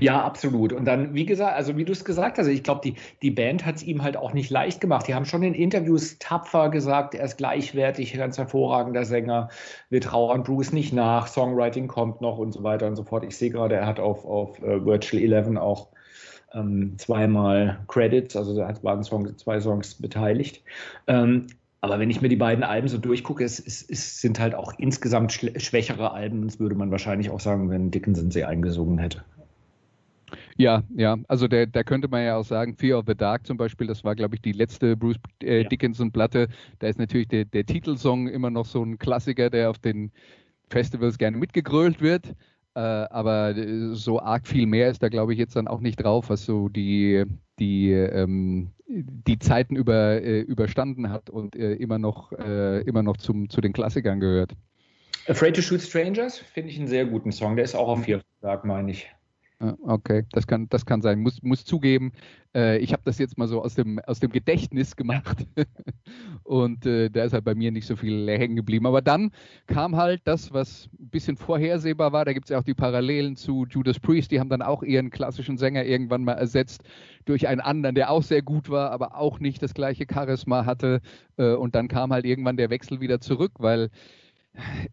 Ja, absolut. Und dann, wie gesagt, also wie du es gesagt hast, ich glaube, die, die Band hat es ihm halt auch nicht leicht gemacht. Die haben schon in Interviews tapfer gesagt, er ist gleichwertig, ganz hervorragender Sänger. Wir trauern Bruce nicht nach, Songwriting kommt noch und so weiter und so fort. Ich sehe gerade, er hat auf, auf uh, Virtual Eleven auch ähm, zweimal Credits, also er hat waren Song, zwei Songs beteiligt. Ähm, aber wenn ich mir die beiden Alben so durchgucke, es, es, es sind halt auch insgesamt schwächere Alben. Das würde man wahrscheinlich auch sagen, wenn Dickinson sie eingesungen hätte. Ja, ja, also da könnte man ja auch sagen, Fear of the Dark zum Beispiel, das war, glaube ich, die letzte Bruce äh, Dickinson-Platte. Da ist natürlich der, der Titelsong immer noch so ein Klassiker, der auf den Festivals gerne mitgegrölt wird. Äh, aber äh, so arg viel mehr ist da, glaube ich, jetzt dann auch nicht drauf, was so die, die, ähm, die Zeiten über, äh, überstanden hat und äh, immer noch, äh, immer noch zum, zu den Klassikern gehört. Afraid to Shoot Strangers finde ich einen sehr guten Song. Der ist auch auf Fear Dark, meine ich. Okay, das kann, das kann sein. Muss, muss zugeben, äh, ich habe das jetzt mal so aus dem, aus dem Gedächtnis gemacht und äh, da ist halt bei mir nicht so viel hängen geblieben. Aber dann kam halt das, was ein bisschen vorhersehbar war. Da gibt es ja auch die Parallelen zu Judas Priest. Die haben dann auch ihren klassischen Sänger irgendwann mal ersetzt durch einen anderen, der auch sehr gut war, aber auch nicht das gleiche Charisma hatte. Äh, und dann kam halt irgendwann der Wechsel wieder zurück, weil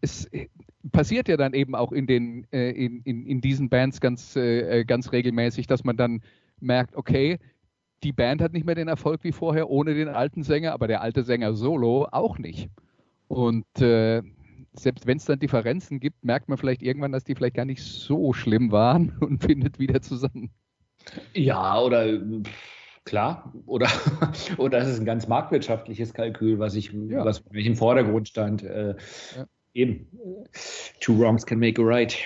es passiert ja dann eben auch in, den, äh, in, in, in diesen Bands ganz, äh, ganz regelmäßig, dass man dann merkt, okay, die Band hat nicht mehr den Erfolg wie vorher ohne den alten Sänger, aber der alte Sänger solo auch nicht. Und äh, selbst wenn es dann Differenzen gibt, merkt man vielleicht irgendwann, dass die vielleicht gar nicht so schlimm waren und findet wieder zusammen. Ja, oder Klar, oder, oder das ist ein ganz marktwirtschaftliches Kalkül, was ich, ja. was für mich im Vordergrund stand. Äh, ja. Eben, two wrongs can make a right.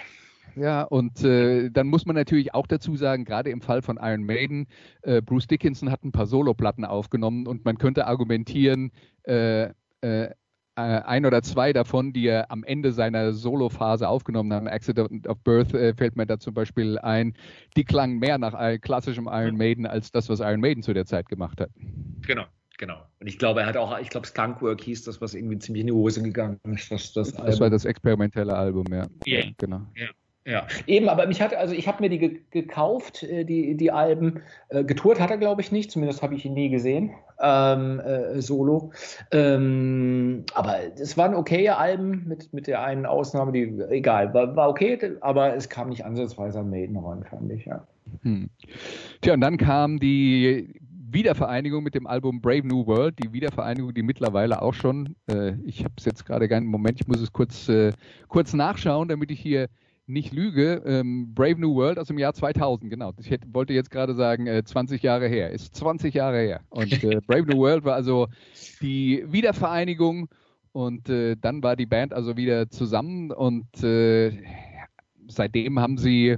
Ja, und äh, dann muss man natürlich auch dazu sagen, gerade im Fall von Iron Maiden, äh, Bruce Dickinson hat ein paar Soloplatten aufgenommen und man könnte argumentieren, äh äh, ein oder zwei davon, die er am Ende seiner Solo-Phase aufgenommen hat. Accident of Birth äh, fällt mir da zum Beispiel ein. Die klangen mehr nach klassischem Iron Maiden als das, was Iron Maiden zu der Zeit gemacht hat. Genau. Genau. Und ich glaube, er hat auch, ich glaube, Skunkwork hieß das, was irgendwie ziemlich in die Hose gegangen ist. Das, das, das war das experimentelle Album, ja. Yeah. Genau. Yeah. Ja, eben, aber mich hat, also ich habe mir die ge gekauft, äh, die, die Alben. Äh, getourt hat er, glaube ich, nicht, zumindest habe ich ihn nie gesehen, ähm, äh, solo. Ähm, aber es waren okaye Alben, mit, mit der einen Ausnahme, die, egal, war, war okay, aber es kam nicht ansatzweise an Maiden ran, fand ich, ja. Hm. Tja, und dann kam die Wiedervereinigung mit dem Album Brave New World, die Wiedervereinigung, die mittlerweile auch schon, äh, ich habe es jetzt gerade gar nicht, Moment, ich muss es kurz, äh, kurz nachschauen, damit ich hier nicht lüge, ähm, Brave New World aus dem Jahr 2000, genau. Ich hätte, wollte jetzt gerade sagen, äh, 20 Jahre her. Ist 20 Jahre her. Und äh, Brave New World war also die Wiedervereinigung und äh, dann war die Band also wieder zusammen und äh, seitdem haben sie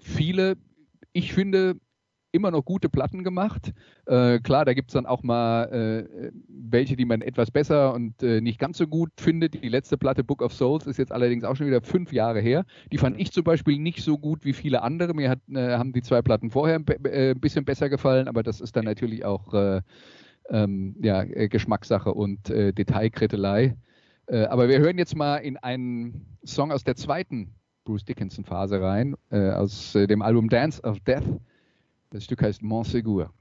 viele, ich finde, immer noch gute Platten gemacht. Äh, klar, da gibt es dann auch mal äh, welche, die man etwas besser und äh, nicht ganz so gut findet. Die letzte Platte Book of Souls ist jetzt allerdings auch schon wieder fünf Jahre her. Die fand ich zum Beispiel nicht so gut wie viele andere. Mir hat, äh, haben die zwei Platten vorher ein, äh, ein, bisschen besser gefallen, aber das ist dann natürlich auch äh, ähm, ja, Geschmackssache und Detailkrittelei. aber wir hören jetzt mal in einen Song aus der zweiten Bruce Dickinson Phase rein, aus dem Album Dance of Death. Das Stück heißt Montségur.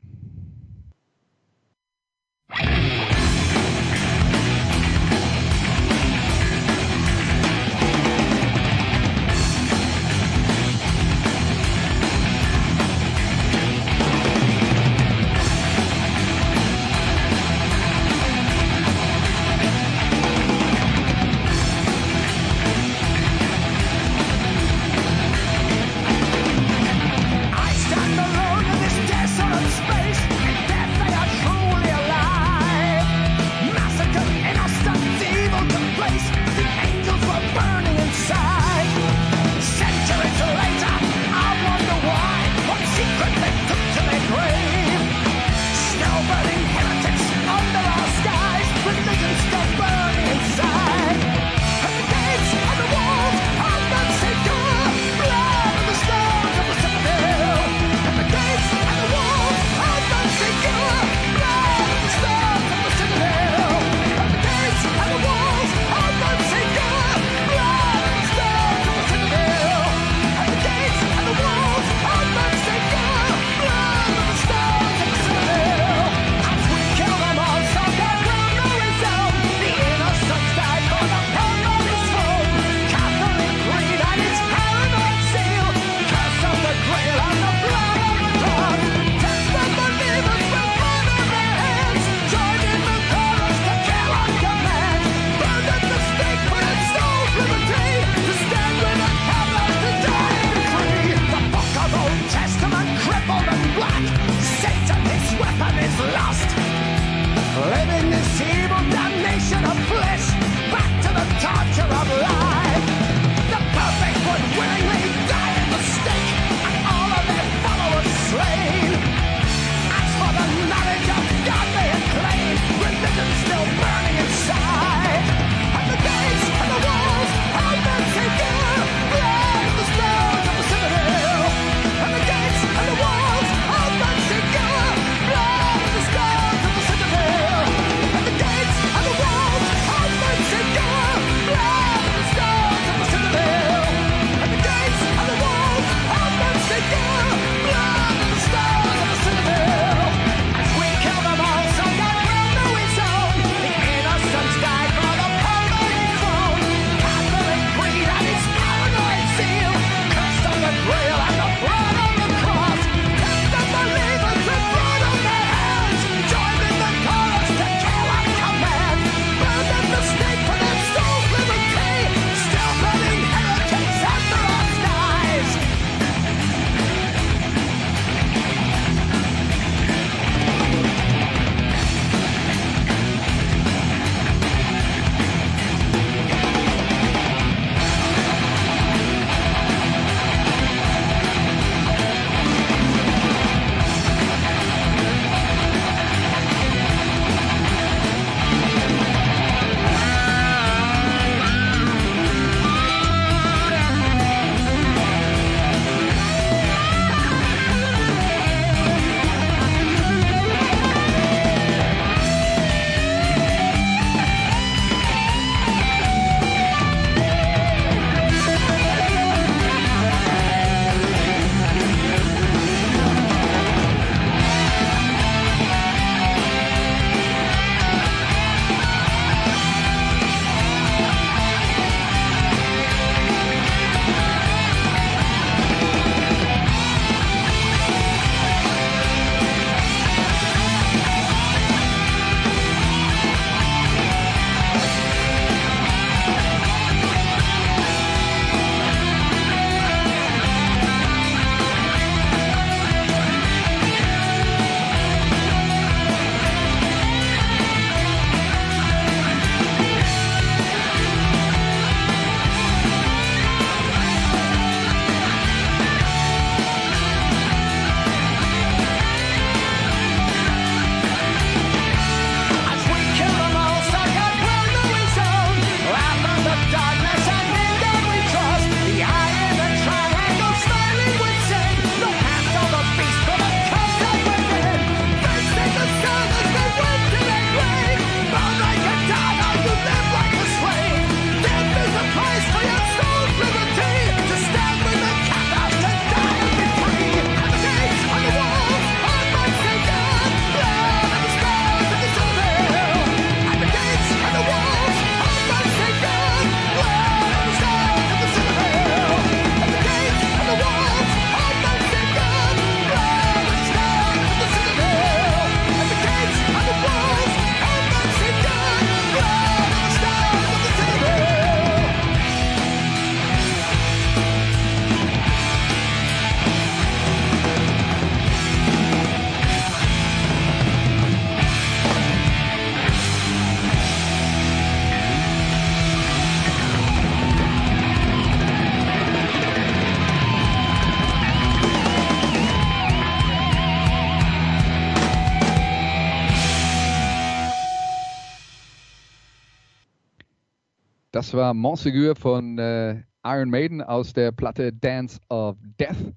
Das war Montsegur von äh, Iron Maiden aus der Platte Dance of Death.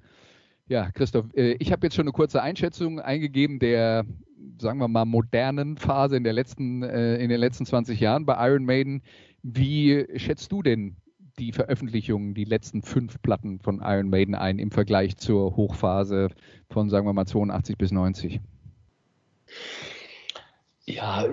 Ja, Christoph, äh, ich habe jetzt schon eine kurze Einschätzung eingegeben der, sagen wir mal, modernen Phase in, der letzten, äh, in den letzten 20 Jahren bei Iron Maiden. Wie schätzt du denn die Veröffentlichungen, die letzten fünf Platten von Iron Maiden ein im Vergleich zur Hochphase von, sagen wir mal, 82 bis 90? Ja,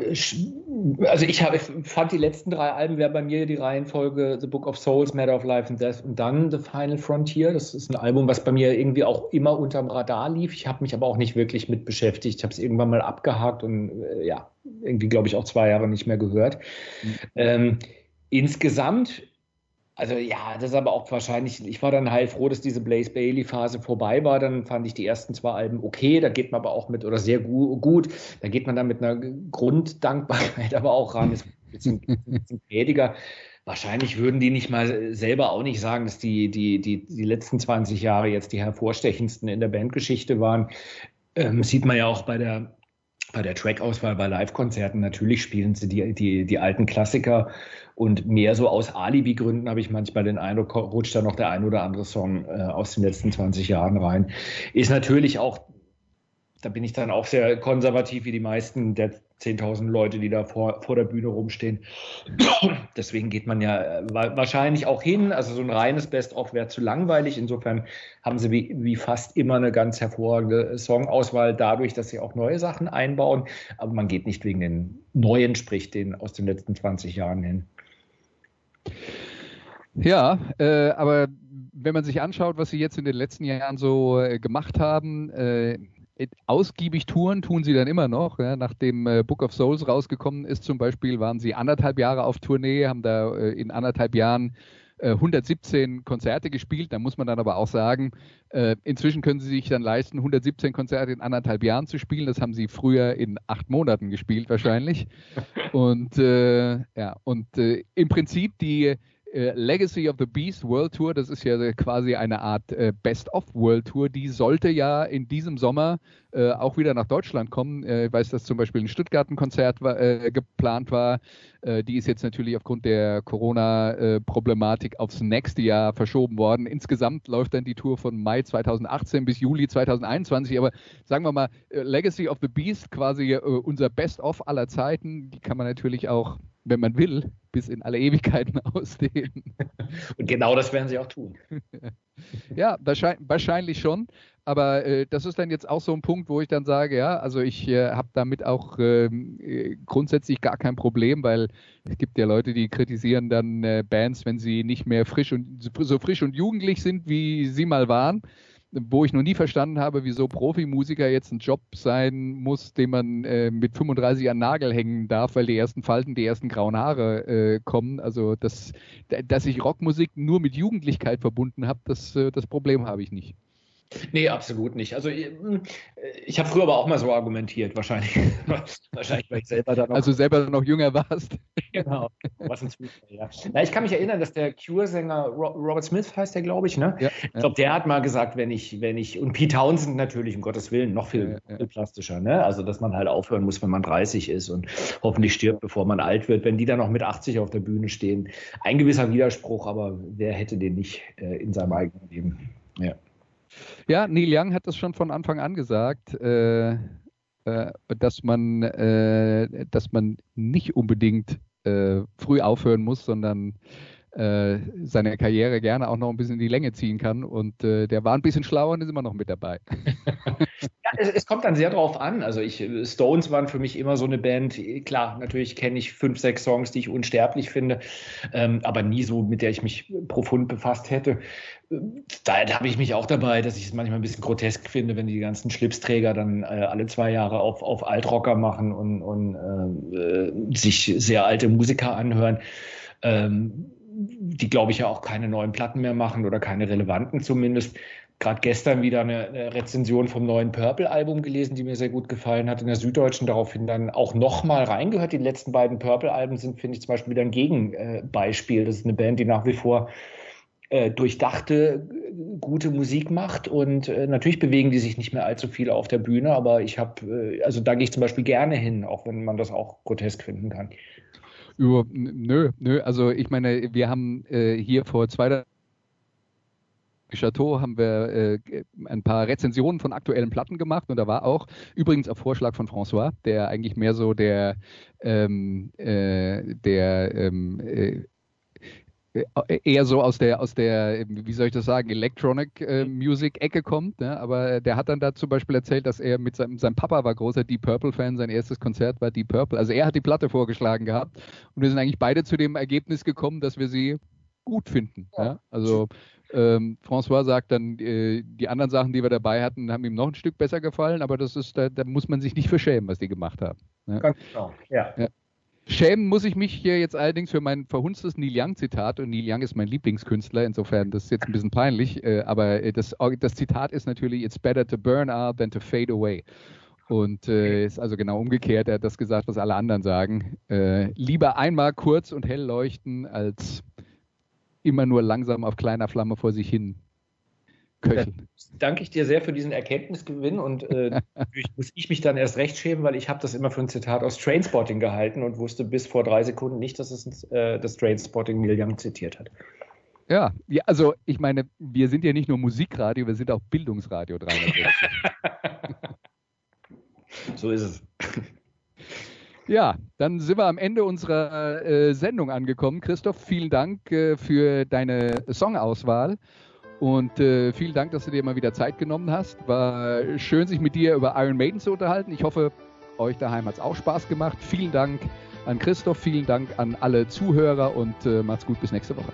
also ich habe, fand die letzten drei Alben wäre bei mir die Reihenfolge The Book of Souls, Matter of Life and Death und dann The Final Frontier. Das ist ein Album, was bei mir irgendwie auch immer unterm Radar lief. Ich habe mich aber auch nicht wirklich mit beschäftigt. Ich habe es irgendwann mal abgehakt und äh, ja, irgendwie glaube ich auch zwei Jahre nicht mehr gehört. Mhm. Ähm, insgesamt also ja, das ist aber auch wahrscheinlich, ich war dann heilfroh, dass diese Blaze Bailey-Phase vorbei war. Dann fand ich die ersten zwei Alben okay, da geht man aber auch mit, oder sehr gu gut, da geht man dann mit einer Grunddankbarkeit aber auch ran, ist ein bisschen, bisschen gnädiger. Wahrscheinlich würden die nicht mal selber auch nicht sagen, dass die, die, die, die letzten 20 Jahre jetzt die hervorstechendsten in der Bandgeschichte waren. Ähm, sieht man ja auch bei der bei der Track-Auswahl bei Live-Konzerten. Natürlich spielen sie die, die, die alten Klassiker und mehr so aus Alibi-Gründen habe ich manchmal den Eindruck, rutscht da noch der ein oder andere Song äh, aus den letzten 20 Jahren rein. Ist natürlich auch, da bin ich dann auch sehr konservativ wie die meisten der 10.000 Leute, die da vor, vor der Bühne rumstehen. Deswegen geht man ja äh, wahrscheinlich auch hin. Also so ein reines Best-of wäre zu langweilig. Insofern haben sie wie, wie fast immer eine ganz hervorragende Songauswahl dadurch, dass sie auch neue Sachen einbauen. Aber man geht nicht wegen den neuen, sprich den aus den letzten 20 Jahren hin. Ja, äh, aber wenn man sich anschaut, was sie jetzt in den letzten Jahren so äh, gemacht haben, äh, ausgiebig touren tun sie dann immer noch. Ja. Nachdem äh, Book of Souls rausgekommen ist zum Beispiel, waren sie anderthalb Jahre auf Tournee, haben da äh, in anderthalb Jahren 117 äh, Konzerte gespielt. Da muss man dann aber auch sagen, äh, inzwischen können sie sich dann leisten, 117 Konzerte in anderthalb Jahren zu spielen. Das haben sie früher in acht Monaten gespielt wahrscheinlich. Und äh, ja, und äh, im Prinzip die äh, Legacy of the Beast World Tour, das ist ja quasi eine Art äh, Best-of World Tour, die sollte ja in diesem Sommer äh, auch wieder nach Deutschland kommen. Äh, ich weiß, dass zum Beispiel ein Stuttgart ein Konzert war, äh, geplant war. die ist jetzt natürlich aufgrund der Corona-Problematik aufs nächste Jahr verschoben worden. Insgesamt läuft dann die Tour von Mai 2018 bis Juli 2021. Aber sagen wir mal, Legacy of the Beast, quasi unser Best-of aller Zeiten, die kann man natürlich auch wenn man will, bis in alle Ewigkeiten ausdehnen. Und genau das werden sie auch tun. ja, wahrscheinlich, wahrscheinlich schon. Aber äh, das ist dann jetzt auch so ein Punkt, wo ich dann sage, ja, also ich äh, habe damit auch ähm, äh, grundsätzlich gar kein Problem, weil es gibt ja Leute, die kritisieren dann äh, Bands, wenn sie nicht mehr frisch und so frisch und jugendlich sind, wie sie mal waren wo ich noch nie verstanden habe, wieso Profimusiker jetzt ein Job sein muss, den man äh, mit 35 an Nagel hängen darf, weil die ersten Falten, die ersten grauen Haare äh, kommen. Also das, dass ich Rockmusik nur mit Jugendlichkeit verbunden habe, das, äh, das Problem habe ich nicht. Nee, absolut nicht. Also ich, ich habe früher aber auch mal so argumentiert, wahrscheinlich. wahrscheinlich, weil ich selber da noch. Also selber noch jünger warst. genau. Was ein Zufall, ja. Na, ich kann mich erinnern, dass der Cure-Sänger Robert Smith heißt der, glaube ich, ne? Ja, ich glaube, der hat mal gesagt, wenn ich, wenn ich, und Pete Townsend natürlich, um Gottes Willen, noch viel, ja, viel plastischer, ne? Also, dass man halt aufhören muss, wenn man 30 ist und hoffentlich stirbt, bevor man alt wird. Wenn die dann noch mit 80 auf der Bühne stehen, ein gewisser Widerspruch, aber wer hätte den nicht äh, in seinem eigenen Leben? Ja. Ja, Neil Young hat das schon von Anfang an gesagt, äh, äh, dass, man, äh, dass man nicht unbedingt äh, früh aufhören muss, sondern seine Karriere gerne auch noch ein bisschen in die Länge ziehen kann. Und äh, der war ein bisschen schlauer und ist immer noch mit dabei. ja, es, es, kommt dann sehr drauf an. Also ich, Stones waren für mich immer so eine Band. Klar, natürlich kenne ich fünf, sechs Songs, die ich unsterblich finde, ähm, aber nie so, mit der ich mich profund befasst hätte. Da, da habe ich mich auch dabei, dass ich es manchmal ein bisschen grotesk finde, wenn die ganzen Schlipsträger dann äh, alle zwei Jahre auf, auf Altrocker machen und, und äh, sich sehr alte Musiker anhören. Ähm, die, glaube ich, ja auch keine neuen Platten mehr machen oder keine relevanten zumindest. Gerade gestern wieder eine, Rezension vom neuen Purple-Album gelesen, die mir sehr gut gefallen hat in der Süddeutschen. Daraufhin dann auch nochmal reingehört. Die letzten beiden Purple-Alben sind, finde ich, zum Beispiel wieder ein Gegenbeispiel. Das ist eine Band, die nach wie vor äh, durchdachte, gute Musik macht. Und äh, natürlich bewegen die sich nicht mehr allzu viel auf der Bühne, aber ich habe, äh, also da gehe ich zum Beispiel gerne hin, auch wenn man das auch grotesk finden kann. Über, nö, nö, also ich meine, wir haben äh, hier vor zwei Chateau haben wir äh, ein paar Rezensionen von aktuellen Platten gemacht und da war auch übrigens auf Vorschlag von François, der eigentlich mehr so der ähm, äh, der ähm, äh, eher so aus der, aus der, wie soll ich das sagen, Electronic äh. Music Ecke kommt, ne? aber der hat dann da zum Beispiel erzählt, dass er mit seinem, sein Papa war großer Deep Purple Fan, sein erstes Konzert war Deep Purple. Also er hat die Platte vorgeschlagen gehabt und wir sind eigentlich beide zu dem Ergebnis gekommen, dass wir sie gut finden. Ja. ja? Also ähm, François sagt dann, äh, die anderen Sachen, die wir dabei hatten, haben ihm noch ein Stück besser gefallen, aber das ist, da, da muss man sich nicht verschämen, was die gemacht haben. Ne? Ganz genau, ja. ja. Schämen muss ich mich hier jetzt allerdings für mein verhunstes Neil Young-Zitat und Neil Young ist mein Lieblingskünstler, insofern das ist jetzt ein bisschen peinlich, äh, aber äh, das, das, Zitat ist natürlich, it's better to burn out than to fade away. Und äh, ist also genau umgekehrt, er hat das gesagt, was alle anderen sagen. Äh, lieber einmal kurz und hell leuchten, als immer nur langsam auf kleiner Flamme vor sich hin köcheln. danke ich dir sehr für diesen Erkenntnisgewinn und äh, muss ich mich dann erst recht schämen, weil ich habe das immer für ein Zitat aus Trainspotting gehalten und wusste bis vor drei Sekunden nicht, dass es äh, das Trainspotting Neil Young zitiert hat. Ja, ja, also ich meine, wir sind ja nicht nur Musikradio, wir sind auch Bildungsradio 360. so ist es. Ja, dann sind wir am Ende unserer äh, Sendung angekommen. Christoph, vielen Dank äh, für deine Songauswahl. Und äh, vielen Dank, dass du dir mal wieder Zeit genommen hast. War schön, sich mit dir über Iron Maiden zu unterhalten. Ich hoffe, euch daheim hat es auch Spaß gemacht. Vielen Dank an Christoph, vielen Dank an alle Zuhörer und äh, macht's gut bis nächste Woche.